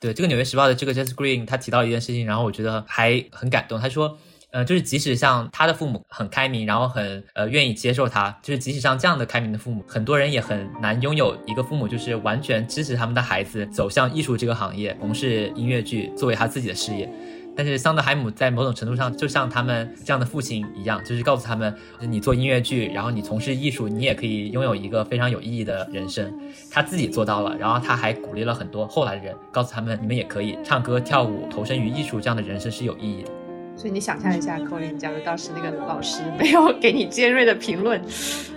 对这个《纽约时报》的这个 Jess Green，他提到一件事情，然后我觉得还很感动。他说，呃，就是即使像他的父母很开明，然后很呃愿意接受他，就是即使像这样的开明的父母，很多人也很难拥有一个父母就是完全支持他们的孩子走向艺术这个行业，从事音乐剧作为他自己的事业。但是桑德海姆在某种程度上就像他们这样的父亲一样，就是告诉他们，你做音乐剧，然后你从事艺术，你也可以拥有一个非常有意义的人生。他自己做到了，然后他还鼓励了很多后来的人，告诉他们，你们也可以唱歌、跳舞，投身于艺术，这样的人生是有意义的。所以你想象一下，Colin，假如当时那个老师没有给你尖锐的评论，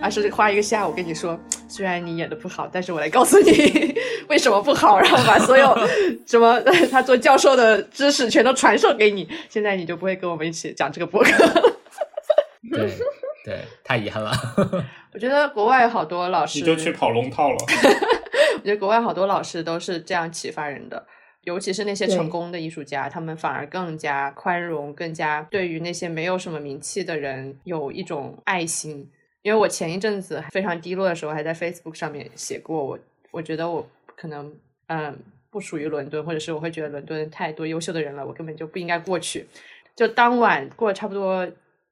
而是花一个下午跟你说，虽然你演的不好，但是我来告诉你 *laughs* 为什么不好，然后把所有 *laughs* 什么 *laughs* 他做教授的知识全都传授给你，现在你就不会跟我们一起讲这个博客。对对，太遗憾了。我觉得国外好多老师，你就去跑龙套了。我觉得国外好多老师都是这样启发人的，尤其是那些成功的艺术家，他们反而更加宽容，更加对于那些没有什么名气的人有一种爱心。因为我前一阵子非常低落的时候，还在 Facebook 上面写过我，我觉得我可能嗯不属于伦敦，或者是我会觉得伦敦太多优秀的人了，我根本就不应该过去。就当晚过了差不多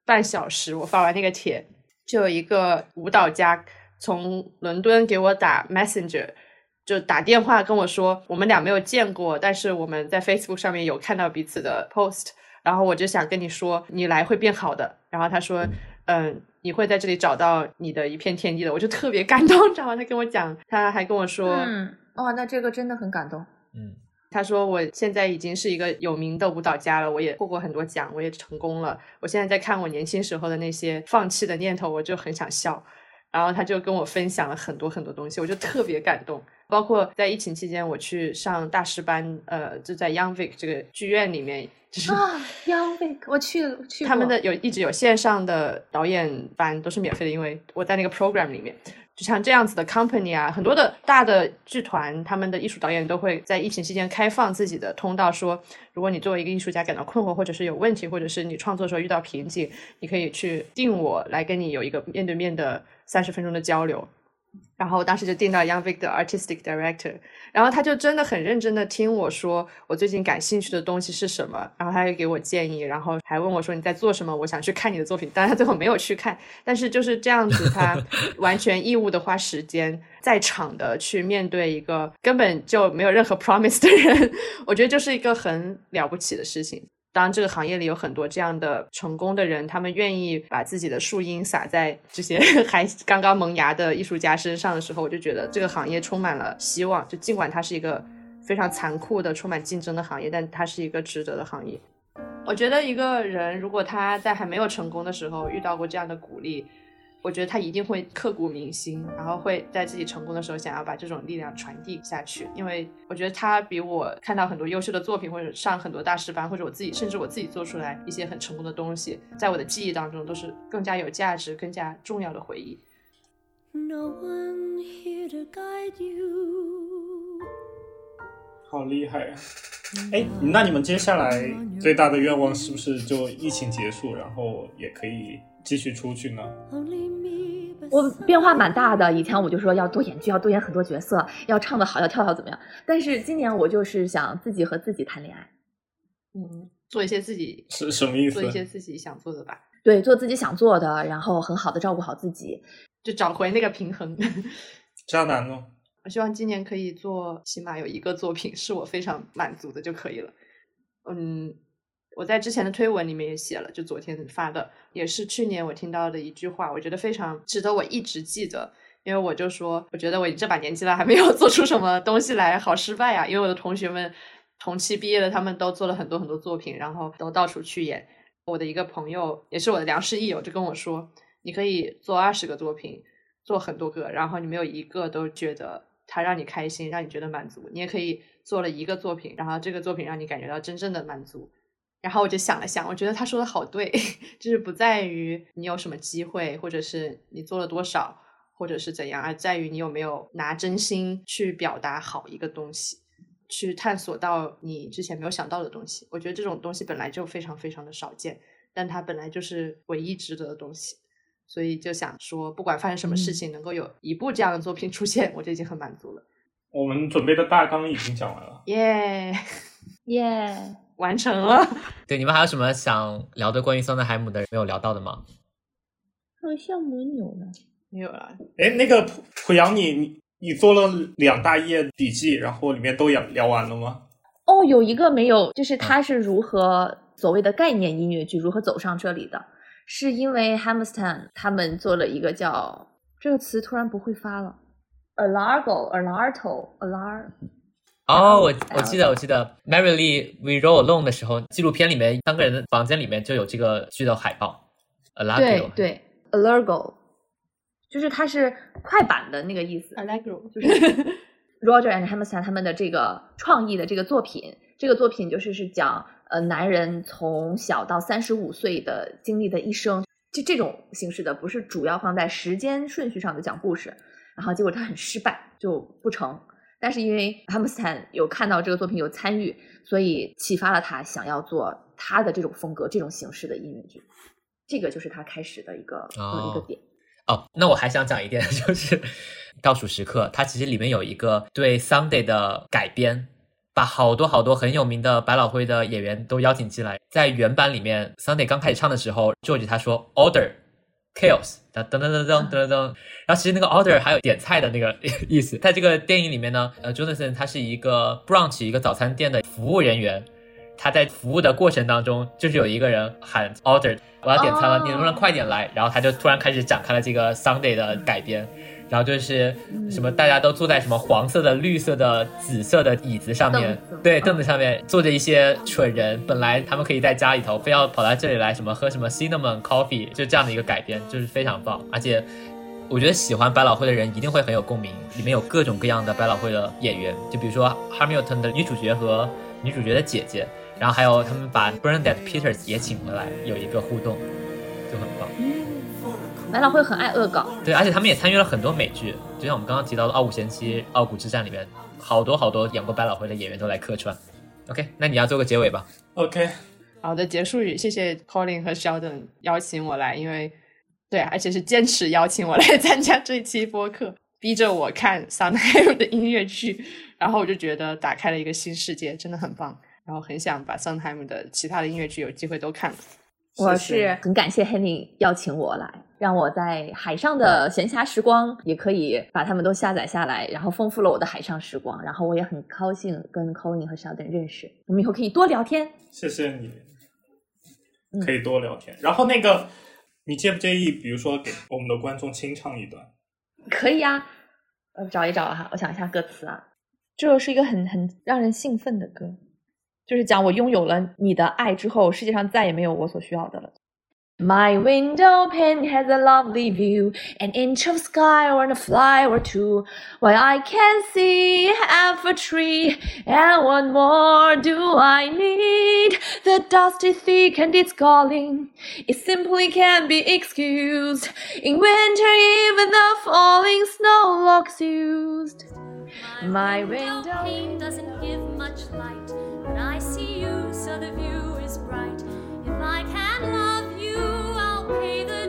半小时，我发完那个帖，就有一个舞蹈家从伦敦给我打 Messenger，就打电话跟我说，我们俩没有见过，但是我们在 Facebook 上面有看到彼此的 post，然后我就想跟你说，你来会变好的。然后他说，嗯，你会在这里找到你的一片天地的。我就特别感动，知道吗？他跟我讲，他还跟我说，嗯，哦，那这个真的很感动。嗯他说：“我现在已经是一个有名的舞蹈家了，我也获过很多奖，我也成功了。我现在在看我年轻时候的那些放弃的念头，我就很想笑。”然后他就跟我分享了很多很多东西，我就特别感动。包括在疫情期间，我去上大师班，呃，就在 Young Vic 这个剧院里面，就是啊，Young Vic，我去了，去他们的有一直有线上的导演班，都是免费的，因为我在那个 program 里面。就像这样子的 company 啊，很多的大的剧团，他们的艺术导演都会在疫情期间开放自己的通道，说如果你作为一个艺术家感到困惑，或者是有问题，或者是你创作的时候遇到瓶颈，你可以去定我来跟你有一个面对面的三十分钟的交流。然后我当时就定到 Young Vic 的 Artistic Director，然后他就真的很认真的听我说我最近感兴趣的东西是什么，然后他就给我建议，然后还问我说你在做什么，我想去看你的作品。当然他最后没有去看，但是就是这样子，他 *laughs* 完全义务的花时间在场的去面对一个根本就没有任何 promise 的人，*laughs* 我觉得就是一个很了不起的事情。当这个行业里有很多这样的成功的人，他们愿意把自己的树荫洒在这些 *laughs* 还刚刚萌芽的艺术家身上的时候，我就觉得这个行业充满了希望。就尽管它是一个非常残酷的、充满竞争的行业，但它是一个值得的行业。我觉得一个人如果他在还没有成功的时候遇到过这样的鼓励，我觉得他一定会刻骨铭心，然后会在自己成功的时候想要把这种力量传递下去。因为我觉得他比我看到很多优秀的作品，或者上很多大师班，或者我自己甚至我自己做出来一些很成功的东西，在我的记忆当中都是更加有价值、更加重要的回忆。No one here to guide you. 好厉害呀、哎，那你们接下来最大的愿望是不是就疫情结束，然后也可以继续出去呢？我变化蛮大的，以前我就说要多演剧，要多演很多角色，要唱得好，要跳跳怎么样？但是今年我就是想自己和自己谈恋爱，嗯，做一些自己是什么意思做一些自己想做的吧，对，做自己想做的，然后很好的照顾好自己。就找回那个平衡。渣男呢？我希望今年可以做起码有一个作品是我非常满足的就可以了。嗯，我在之前的推文里面也写了，就昨天发的，也是去年我听到的一句话，我觉得非常值得我一直记得。因为我就说，我觉得我这把年纪了还没有 *laughs* 做出什么东西来，好失败啊！因为我的同学们同期毕业的，他们都做了很多很多作品，然后都到处去演。我的一个朋友，也是我的良师益友，就跟我说，你可以做二十个作品，做很多个，然后你没有一个都觉得它让你开心，让你觉得满足。你也可以做了一个作品，然后这个作品让你感觉到真正的满足。然后我就想了想，我觉得他说的好对，*laughs* 就是不在于你有什么机会，或者是你做了多少，或者是怎样，而在于你有没有拿真心去表达好一个东西，去探索到你之前没有想到的东西。我觉得这种东西本来就非常非常的少见，但它本来就是唯一值得的东西。所以就想说，不管发生什么事情，能够有一部这样的作品出现，*laughs* 我就已经很满足了。我们准备的大纲已经讲完了，耶 *laughs* 耶，完成了。*laughs* 对，你们还有什么想聊的关于桑德海姆的没有聊到的吗？好像没有了，没有了。哎，那个濮濮阳，你你你做了两大页笔记，然后里面都聊聊完了吗？哦，有一个没有，就是他是如何所谓的概念音乐剧如何走上这里的，是因为 Hammerstein 他们做了一个叫这个词突然不会发了，alargo alarto alar。哦，我我记得我记得 Mary Lee We Roll Alone 的时候，纪录片里面三个人的房间里面就有这个剧的海报。对 Allegro，对，alargo，就是它是快板的那个意思。Allegro 就是 *laughs* Roger and Hammerstein 他们的这个创意的这个作品，这个作品就是是讲呃男人从小到三十五岁的经历的一生，就这种形式的，不是主要放在时间顺序上的讲故事。然后结果他很失败，就不成。但是因为 Hammerstein 有看到这个作品有参与，所以启发了他想要做他的这种风格、这种形式的音乐剧。这个就是他开始的一个、呃一个点。哦，那我还想讲一点，*laughs* 就是倒数时刻，它其实里面有一个对 Sunday 的改编，把好多好多很有名的百老汇的演员都邀请进来。在原版里面，Sunday 刚开始唱的时候，George 他说 Order Chaos，噔噔噔噔噔噔噔，然后其实那个 Order 还有点菜的那个 *laughs* 意思。在这个电影里面呢，呃，Jonathan 他是一个 brunch 一个早餐店的服务人员。他在服务的过程当中，就是有一个人喊 order，我要点餐了，哦你能不能快点来？然后他就突然开始展开了这个 Sunday 的改编，然后就是什么大家都坐在什么黄色的、绿色的、紫色的椅子上面，对，凳子上面坐着一些蠢人，本来他们可以在家里头，非要跑到这里来什么喝什么 cinnamon coffee，就这样的一个改编，就是非常棒，而且。我觉得喜欢百老汇的人一定会很有共鸣，里面有各种各样的百老汇的演员，就比如说 Hamilton 的女主角和女主角的姐姐，然后还有他们把 Bernadette Peters 也请回来，有一个互动，就很棒。百老汇很爱恶搞，对，而且他们也参与了很多美剧，就像我们刚刚提到的《傲骨贤妻》《傲骨之战》里面，好多好多演过百老汇的演员都来客串。OK，那你要做个结尾吧。OK，好的，结束语，谢谢 Colin 和 Sheldon 邀请我来，因为对啊，而且是坚持邀请我来参加这期播客，逼着我看 Sondheim 的音乐剧，然后我就觉得打开了一个新世界，真的很棒，然后很想把 Sondheim 的其他的音乐剧有机会都看了。我是很感谢 Henny 邀请我来，让我在海上的闲暇时光也可以把他们都下载下来，然后丰富了我的海上时光。然后我也很高兴跟 Colin 和 Sheldon 认识，我们以后可以多聊天。谢谢你，嗯可以多聊天。然后那个，你介不介意，比如说给我们的观众清唱一段？可以啊，呃，找一找哈，我想一下歌词啊。这是一个很很让人兴奋的歌，就是讲我拥有了你的爱之后，世界上再也没有我所需要的了。My window pane has a lovely view, an inch of sky or a fly or two. Why I can see half a tree, and what more do I need? The dust is thick and it's calling. It simply can't be excused. In winter, even the falling snow looks used. My window pane doesn't give much light, see you, so the view is bright. If I can love you, I'll pay the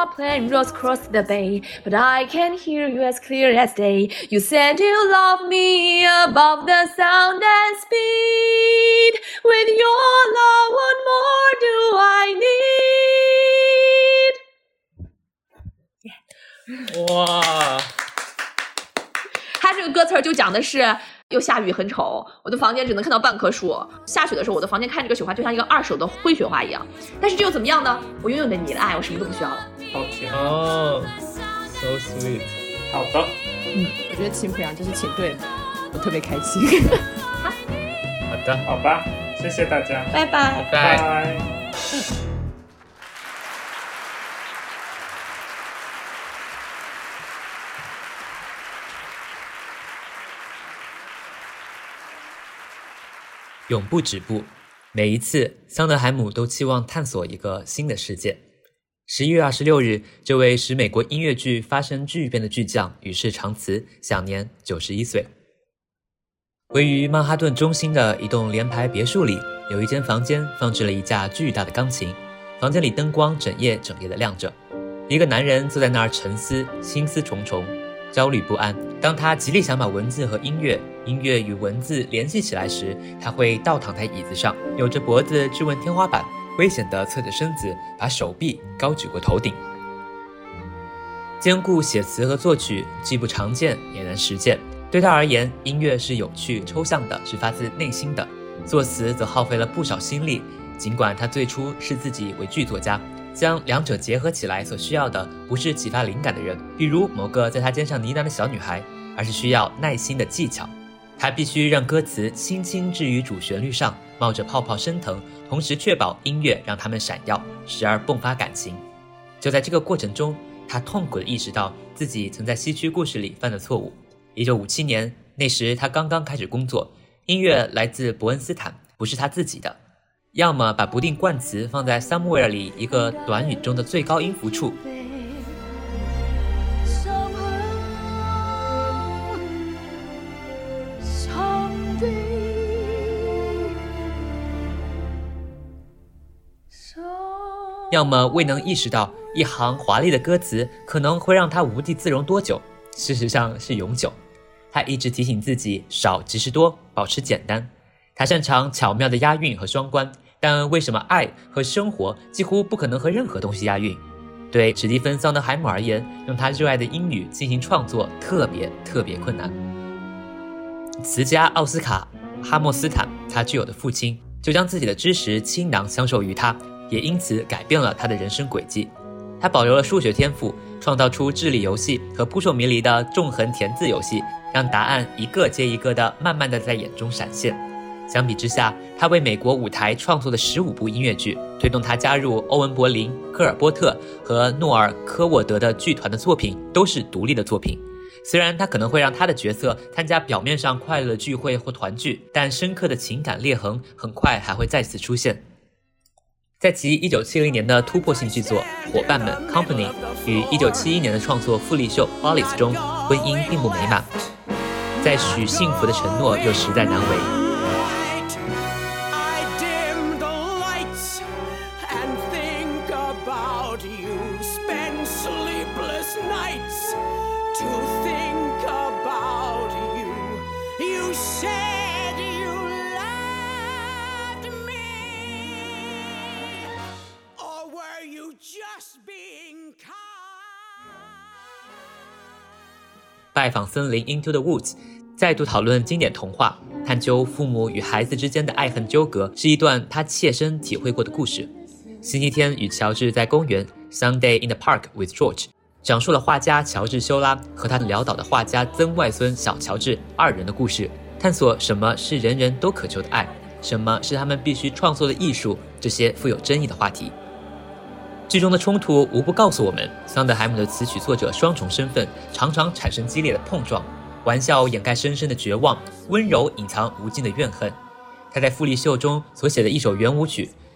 aeroplane rolls across the bay, but I can hear you as clear as day. You said you love me above the sound and speed. With your love, what more do I need? 哇，他这个歌词儿就讲的是。又下雨很丑，我的房间只能看到半棵树。下雪的时候，我的房间看这个雪花就像一个二手的灰雪花一样。但是这又怎么样呢？我拥有了你的爱，我什么都不需要了。好甜哦，so sweet。好的，嗯，我觉得请濮阳就是请对了，我特别开心。好的，好吧，谢谢大家，拜拜，拜拜。永不止步。每一次，桑德海姆都期望探索一个新的世界。十一月二十六日，这位使美国音乐剧发生巨变的巨匠与世长辞，享年九十一岁。位于曼哈顿中心的一栋联排别墅里，有一间房间放置了一架巨大的钢琴。房间里灯光整夜整夜的亮着，一个男人坐在那儿沉思，心思重重。焦虑不安。当他极力想把文字和音乐、音乐与文字联系起来时，他会倒躺在椅子上，扭着脖子质问天花板，危险地侧着身子，把手臂高举过头顶。兼顾写词和作曲，既不常见也难实践。对他而言，音乐是有趣抽象的，是发自内心的；作词则耗费了不少心力。尽管他最初视自己为剧作家。将两者结合起来所需要的不是启发灵感的人，比如某个在他肩上呢喃的小女孩，而是需要耐心的技巧。他必须让歌词轻轻置于主旋律上，冒着泡泡升腾，同时确保音乐让它们闪耀，时而迸发感情。就在这个过程中，他痛苦地意识到自己曾在西区故事里犯的错误。一九五七年，那时他刚刚开始工作，音乐来自伯恩斯坦，不是他自己的。要么把不定冠词放在 somewhere 里一个短语中的最高音符处，要么未能意识到一行华丽的歌词可能会让他无地自容多久，事实上是永久。他一直提醒自己少即是多，保持简单。他擅长巧妙的押韵和双关，但为什么爱和生活几乎不可能和任何东西押韵？对史蒂芬·桑德海姆而言，用他热爱的英语进行创作特别特别困难。词家奥斯卡·哈默斯坦，他具有的父亲，就将自己的知识倾囊相授于他，也因此改变了他的人生轨迹。他保留了数学天赋，创造出智力游戏和扑朔迷离的纵横填字游戏，让答案一个接一个的慢慢的在眼中闪现。相比之下，他为美国舞台创作的十五部音乐剧，推动他加入欧文·柏林、科尔波特和诺尔·科沃德的剧团的作品都是独立的作品。虽然他可能会让他的角色参加表面上快乐的聚会或团聚，但深刻的情感裂痕很快还会再次出现。在其1970年的突破性剧作《伙伴们》（Company） 与1971年的创作《富丽秀》ollie's 中，婚姻并不美满，在许幸福的承诺又实在难为。拜访森林 Into the Woods，再度讨论经典童话，探究父母与孩子之间的爱恨纠葛，是一段他切身体会过的故事。星期天与乔治在公园 Sunday in the Park with George，讲述了画家乔治修拉和他的潦倒的画家曾外孙小乔治二人的故事，探索什么是人人都渴求的爱，什么是他们必须创作的艺术，这些富有争议的话题。剧中的冲突无不告诉我们，桑德海姆的词曲作者双重身份常常产生激烈的碰撞，玩笑掩盖深深的绝望，温柔隐藏无尽的怨恨。他在《富丽秀》中所写的一首圆舞曲《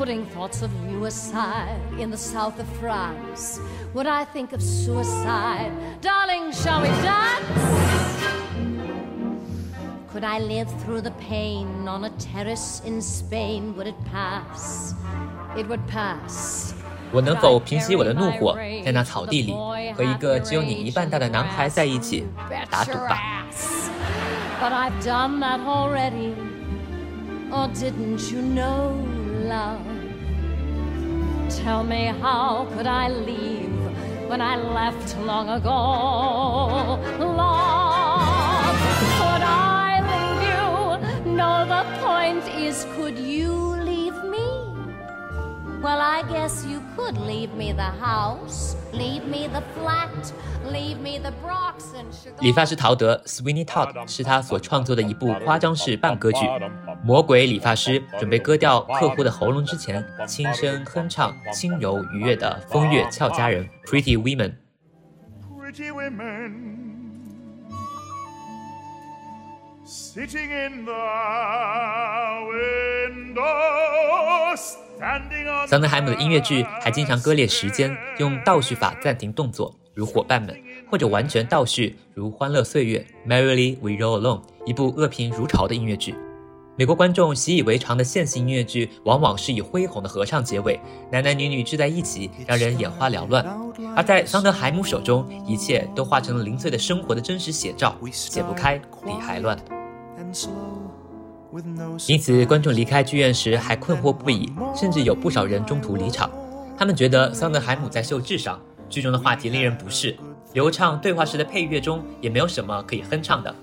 Putting thoughts of you aside in the south of France, would I think of suicide? Darling, shall we dance? Could I live through the pain on a terrace in Spain? Would it pass? It would pass. 我能否平息我的怒火，在那草地里和一个只有你一半大的男孩在一起打赌吧？ But I've done that already. Or didn't you know, love? Tell me, how could I leave when I left long ago? Love, could I leave you? No, the point is, could you leave me? Well, I guess you could leave me the house, leave me the flat, leave me the Bronx and sugar. 理发师陶德 （Sweeney Todd） 是他所创作的一部夸张式半歌剧。 魔鬼理发师准备割掉客户的喉咙之前，轻声哼唱轻柔愉悦的《风月俏佳人》（Pretty Women）。Pretty women sitting in the window, standing on 桑德海姆的音乐剧还经常割裂时间，用倒叙法暂停动作，如《伙伴们》，或者完全倒叙，如《欢乐岁月》（Merrily We Roll Along），一部恶评如潮的音乐剧。美国观众习以为常的线性音乐剧，往往是以恢宏的合唱结尾，男男女女聚在一起，让人眼花缭乱。而在桑德海姆手中，一切都化成了零碎的生活的真实写照，解不开，理还乱。因此，观众离开剧院时还困惑不已，甚至有不少人中途离场。他们觉得桑德海姆在秀智商，剧中的话题令人不适，流畅对话时的配乐中也没有什么可以哼唱的。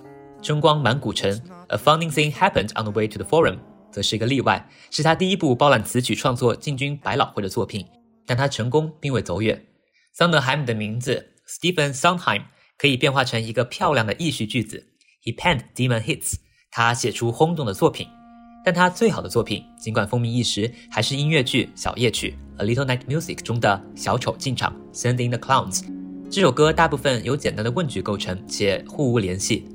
春光满古城，A funny thing happened on the way to the forum，则是一个例外，是他第一部包揽词曲创作进军百老汇的作品，但他成功并未走远。桑德海姆的名字 Stephen Sondheim 可以变化成一个漂亮的意序句子，He penned demon hits，他写出轰动的作品。但他最好的作品，尽管风靡一时，还是音乐剧《小夜曲》（A Little Night Music） 中的小丑进场 Sending the Clowns）。这首歌大部分由简单的问句构成，且互无联系。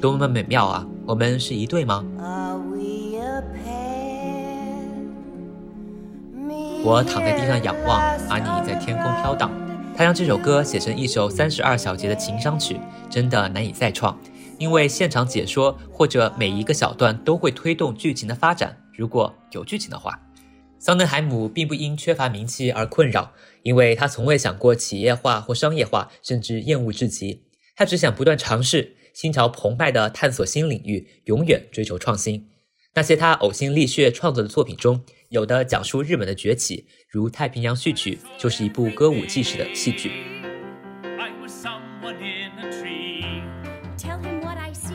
多么美妙啊！我们是一对吗？我躺在地上仰望，而你在天空飘荡。他将这首歌写成一首三十二小节的情伤曲，真的难以再创。因为现场解说或者每一个小段都会推动剧情的发展，如果有剧情的话。桑德海姆并不因缺乏名气而困扰，因为他从未想过企业化或商业化，甚至厌恶至极。他只想不断尝试，心潮澎湃地探索新领域，永远追求创新。那些他呕心沥血创作的作品中，有的讲述日本的崛起，如《太平洋序曲》，就是一部歌舞伎式的戏剧。I was someone in a tree. Tell him what I see.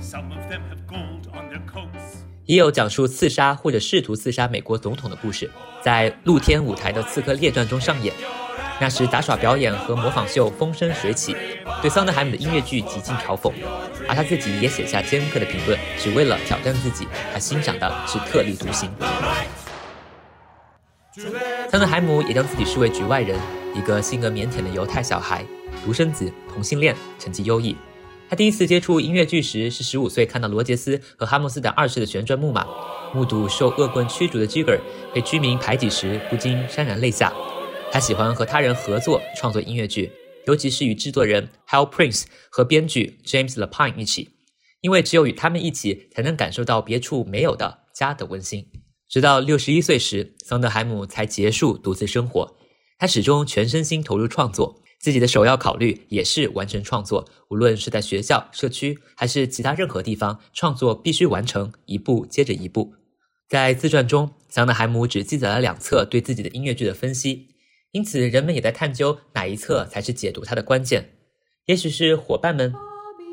Some of them have gold on their coats. 也有讲述刺杀或者试图刺杀美国总统的故事，在露天舞台的《刺客列传》中上演。那时杂耍表演和模仿秀风生水起，对桑德海姆的音乐剧极尽嘲讽，而他自己也写下尖刻的评论，只为了挑战自己。他欣赏的是特立独行。桑德海姆也将自己视为局外人，一个性格腼腆的犹太小孩，独生子，同性恋，成绩优异。他第一次接触音乐剧时是十五岁，看到罗杰斯和哈默斯等二世的旋转木马，目睹受恶棍驱逐的 Jigger 被居民排挤时，不禁潸然泪下。他喜欢和他人合作创作音乐剧，尤其是与制作人 Hal Prince 和编剧 James Lapine 一起，因为只有与他们一起，才能感受到别处没有的家的温馨。直到六十一岁时，桑德海姆才结束独自生活。他始终全身心投入创作，自己的首要考虑也是完成创作。无论是在学校、社区，还是其他任何地方，创作必须完成，一步接着一步。在自传中，桑德海姆只记载了两册对自己的音乐剧的分析，因此人们也在探究哪一侧才是解读它的关键。也许是伙伴们。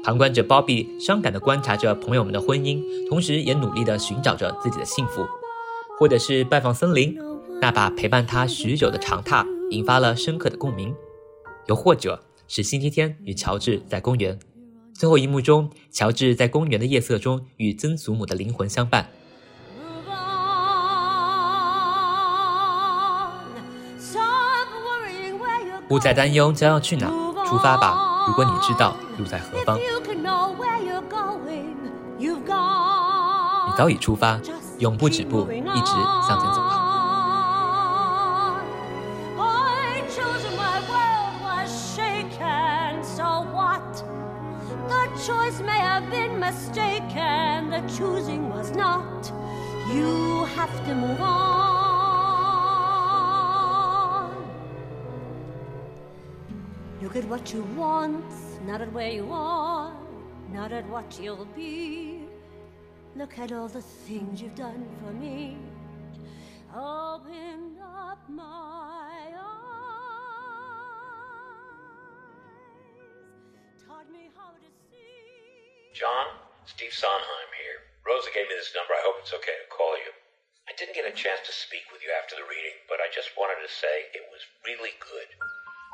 旁观者 Bobby 伤感地观察着朋友们的婚姻，同时也努力地寻找着自己的幸福。或者是拜访森林，那把陪伴他许久的长榻引发了深刻的共鸣；又或者是星期天与乔治在公园，最后一幕中，乔治在公园的夜色中与曾祖母的灵魂相伴。不再担忧将要去哪，出发吧！如果你知道路在何方你早已出发，永不止步，一直向前走 choice may have been mistaken. The choosing was not. You have to move on. Look at what you want, not at where you are, not at what you'll be. Look at all the things you've done for me. Open up my eyes, taught me how to see. John, Steve Sondheim here. Rosa gave me this number. I hope it's okay to call you. I didn't get a chance to speak with you after the reading, but I just wanted to say it was really good.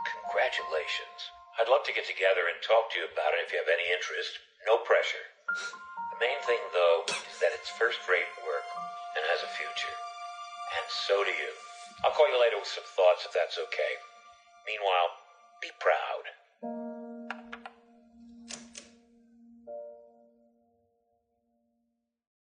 Congratulations. I'd love to get together and talk to you about it if you have any interest. No pressure. The main thing, though, is that it's first rate work and has a future. And so do you. I'll call you later with some thoughts if that's okay. Meanwhile, be proud.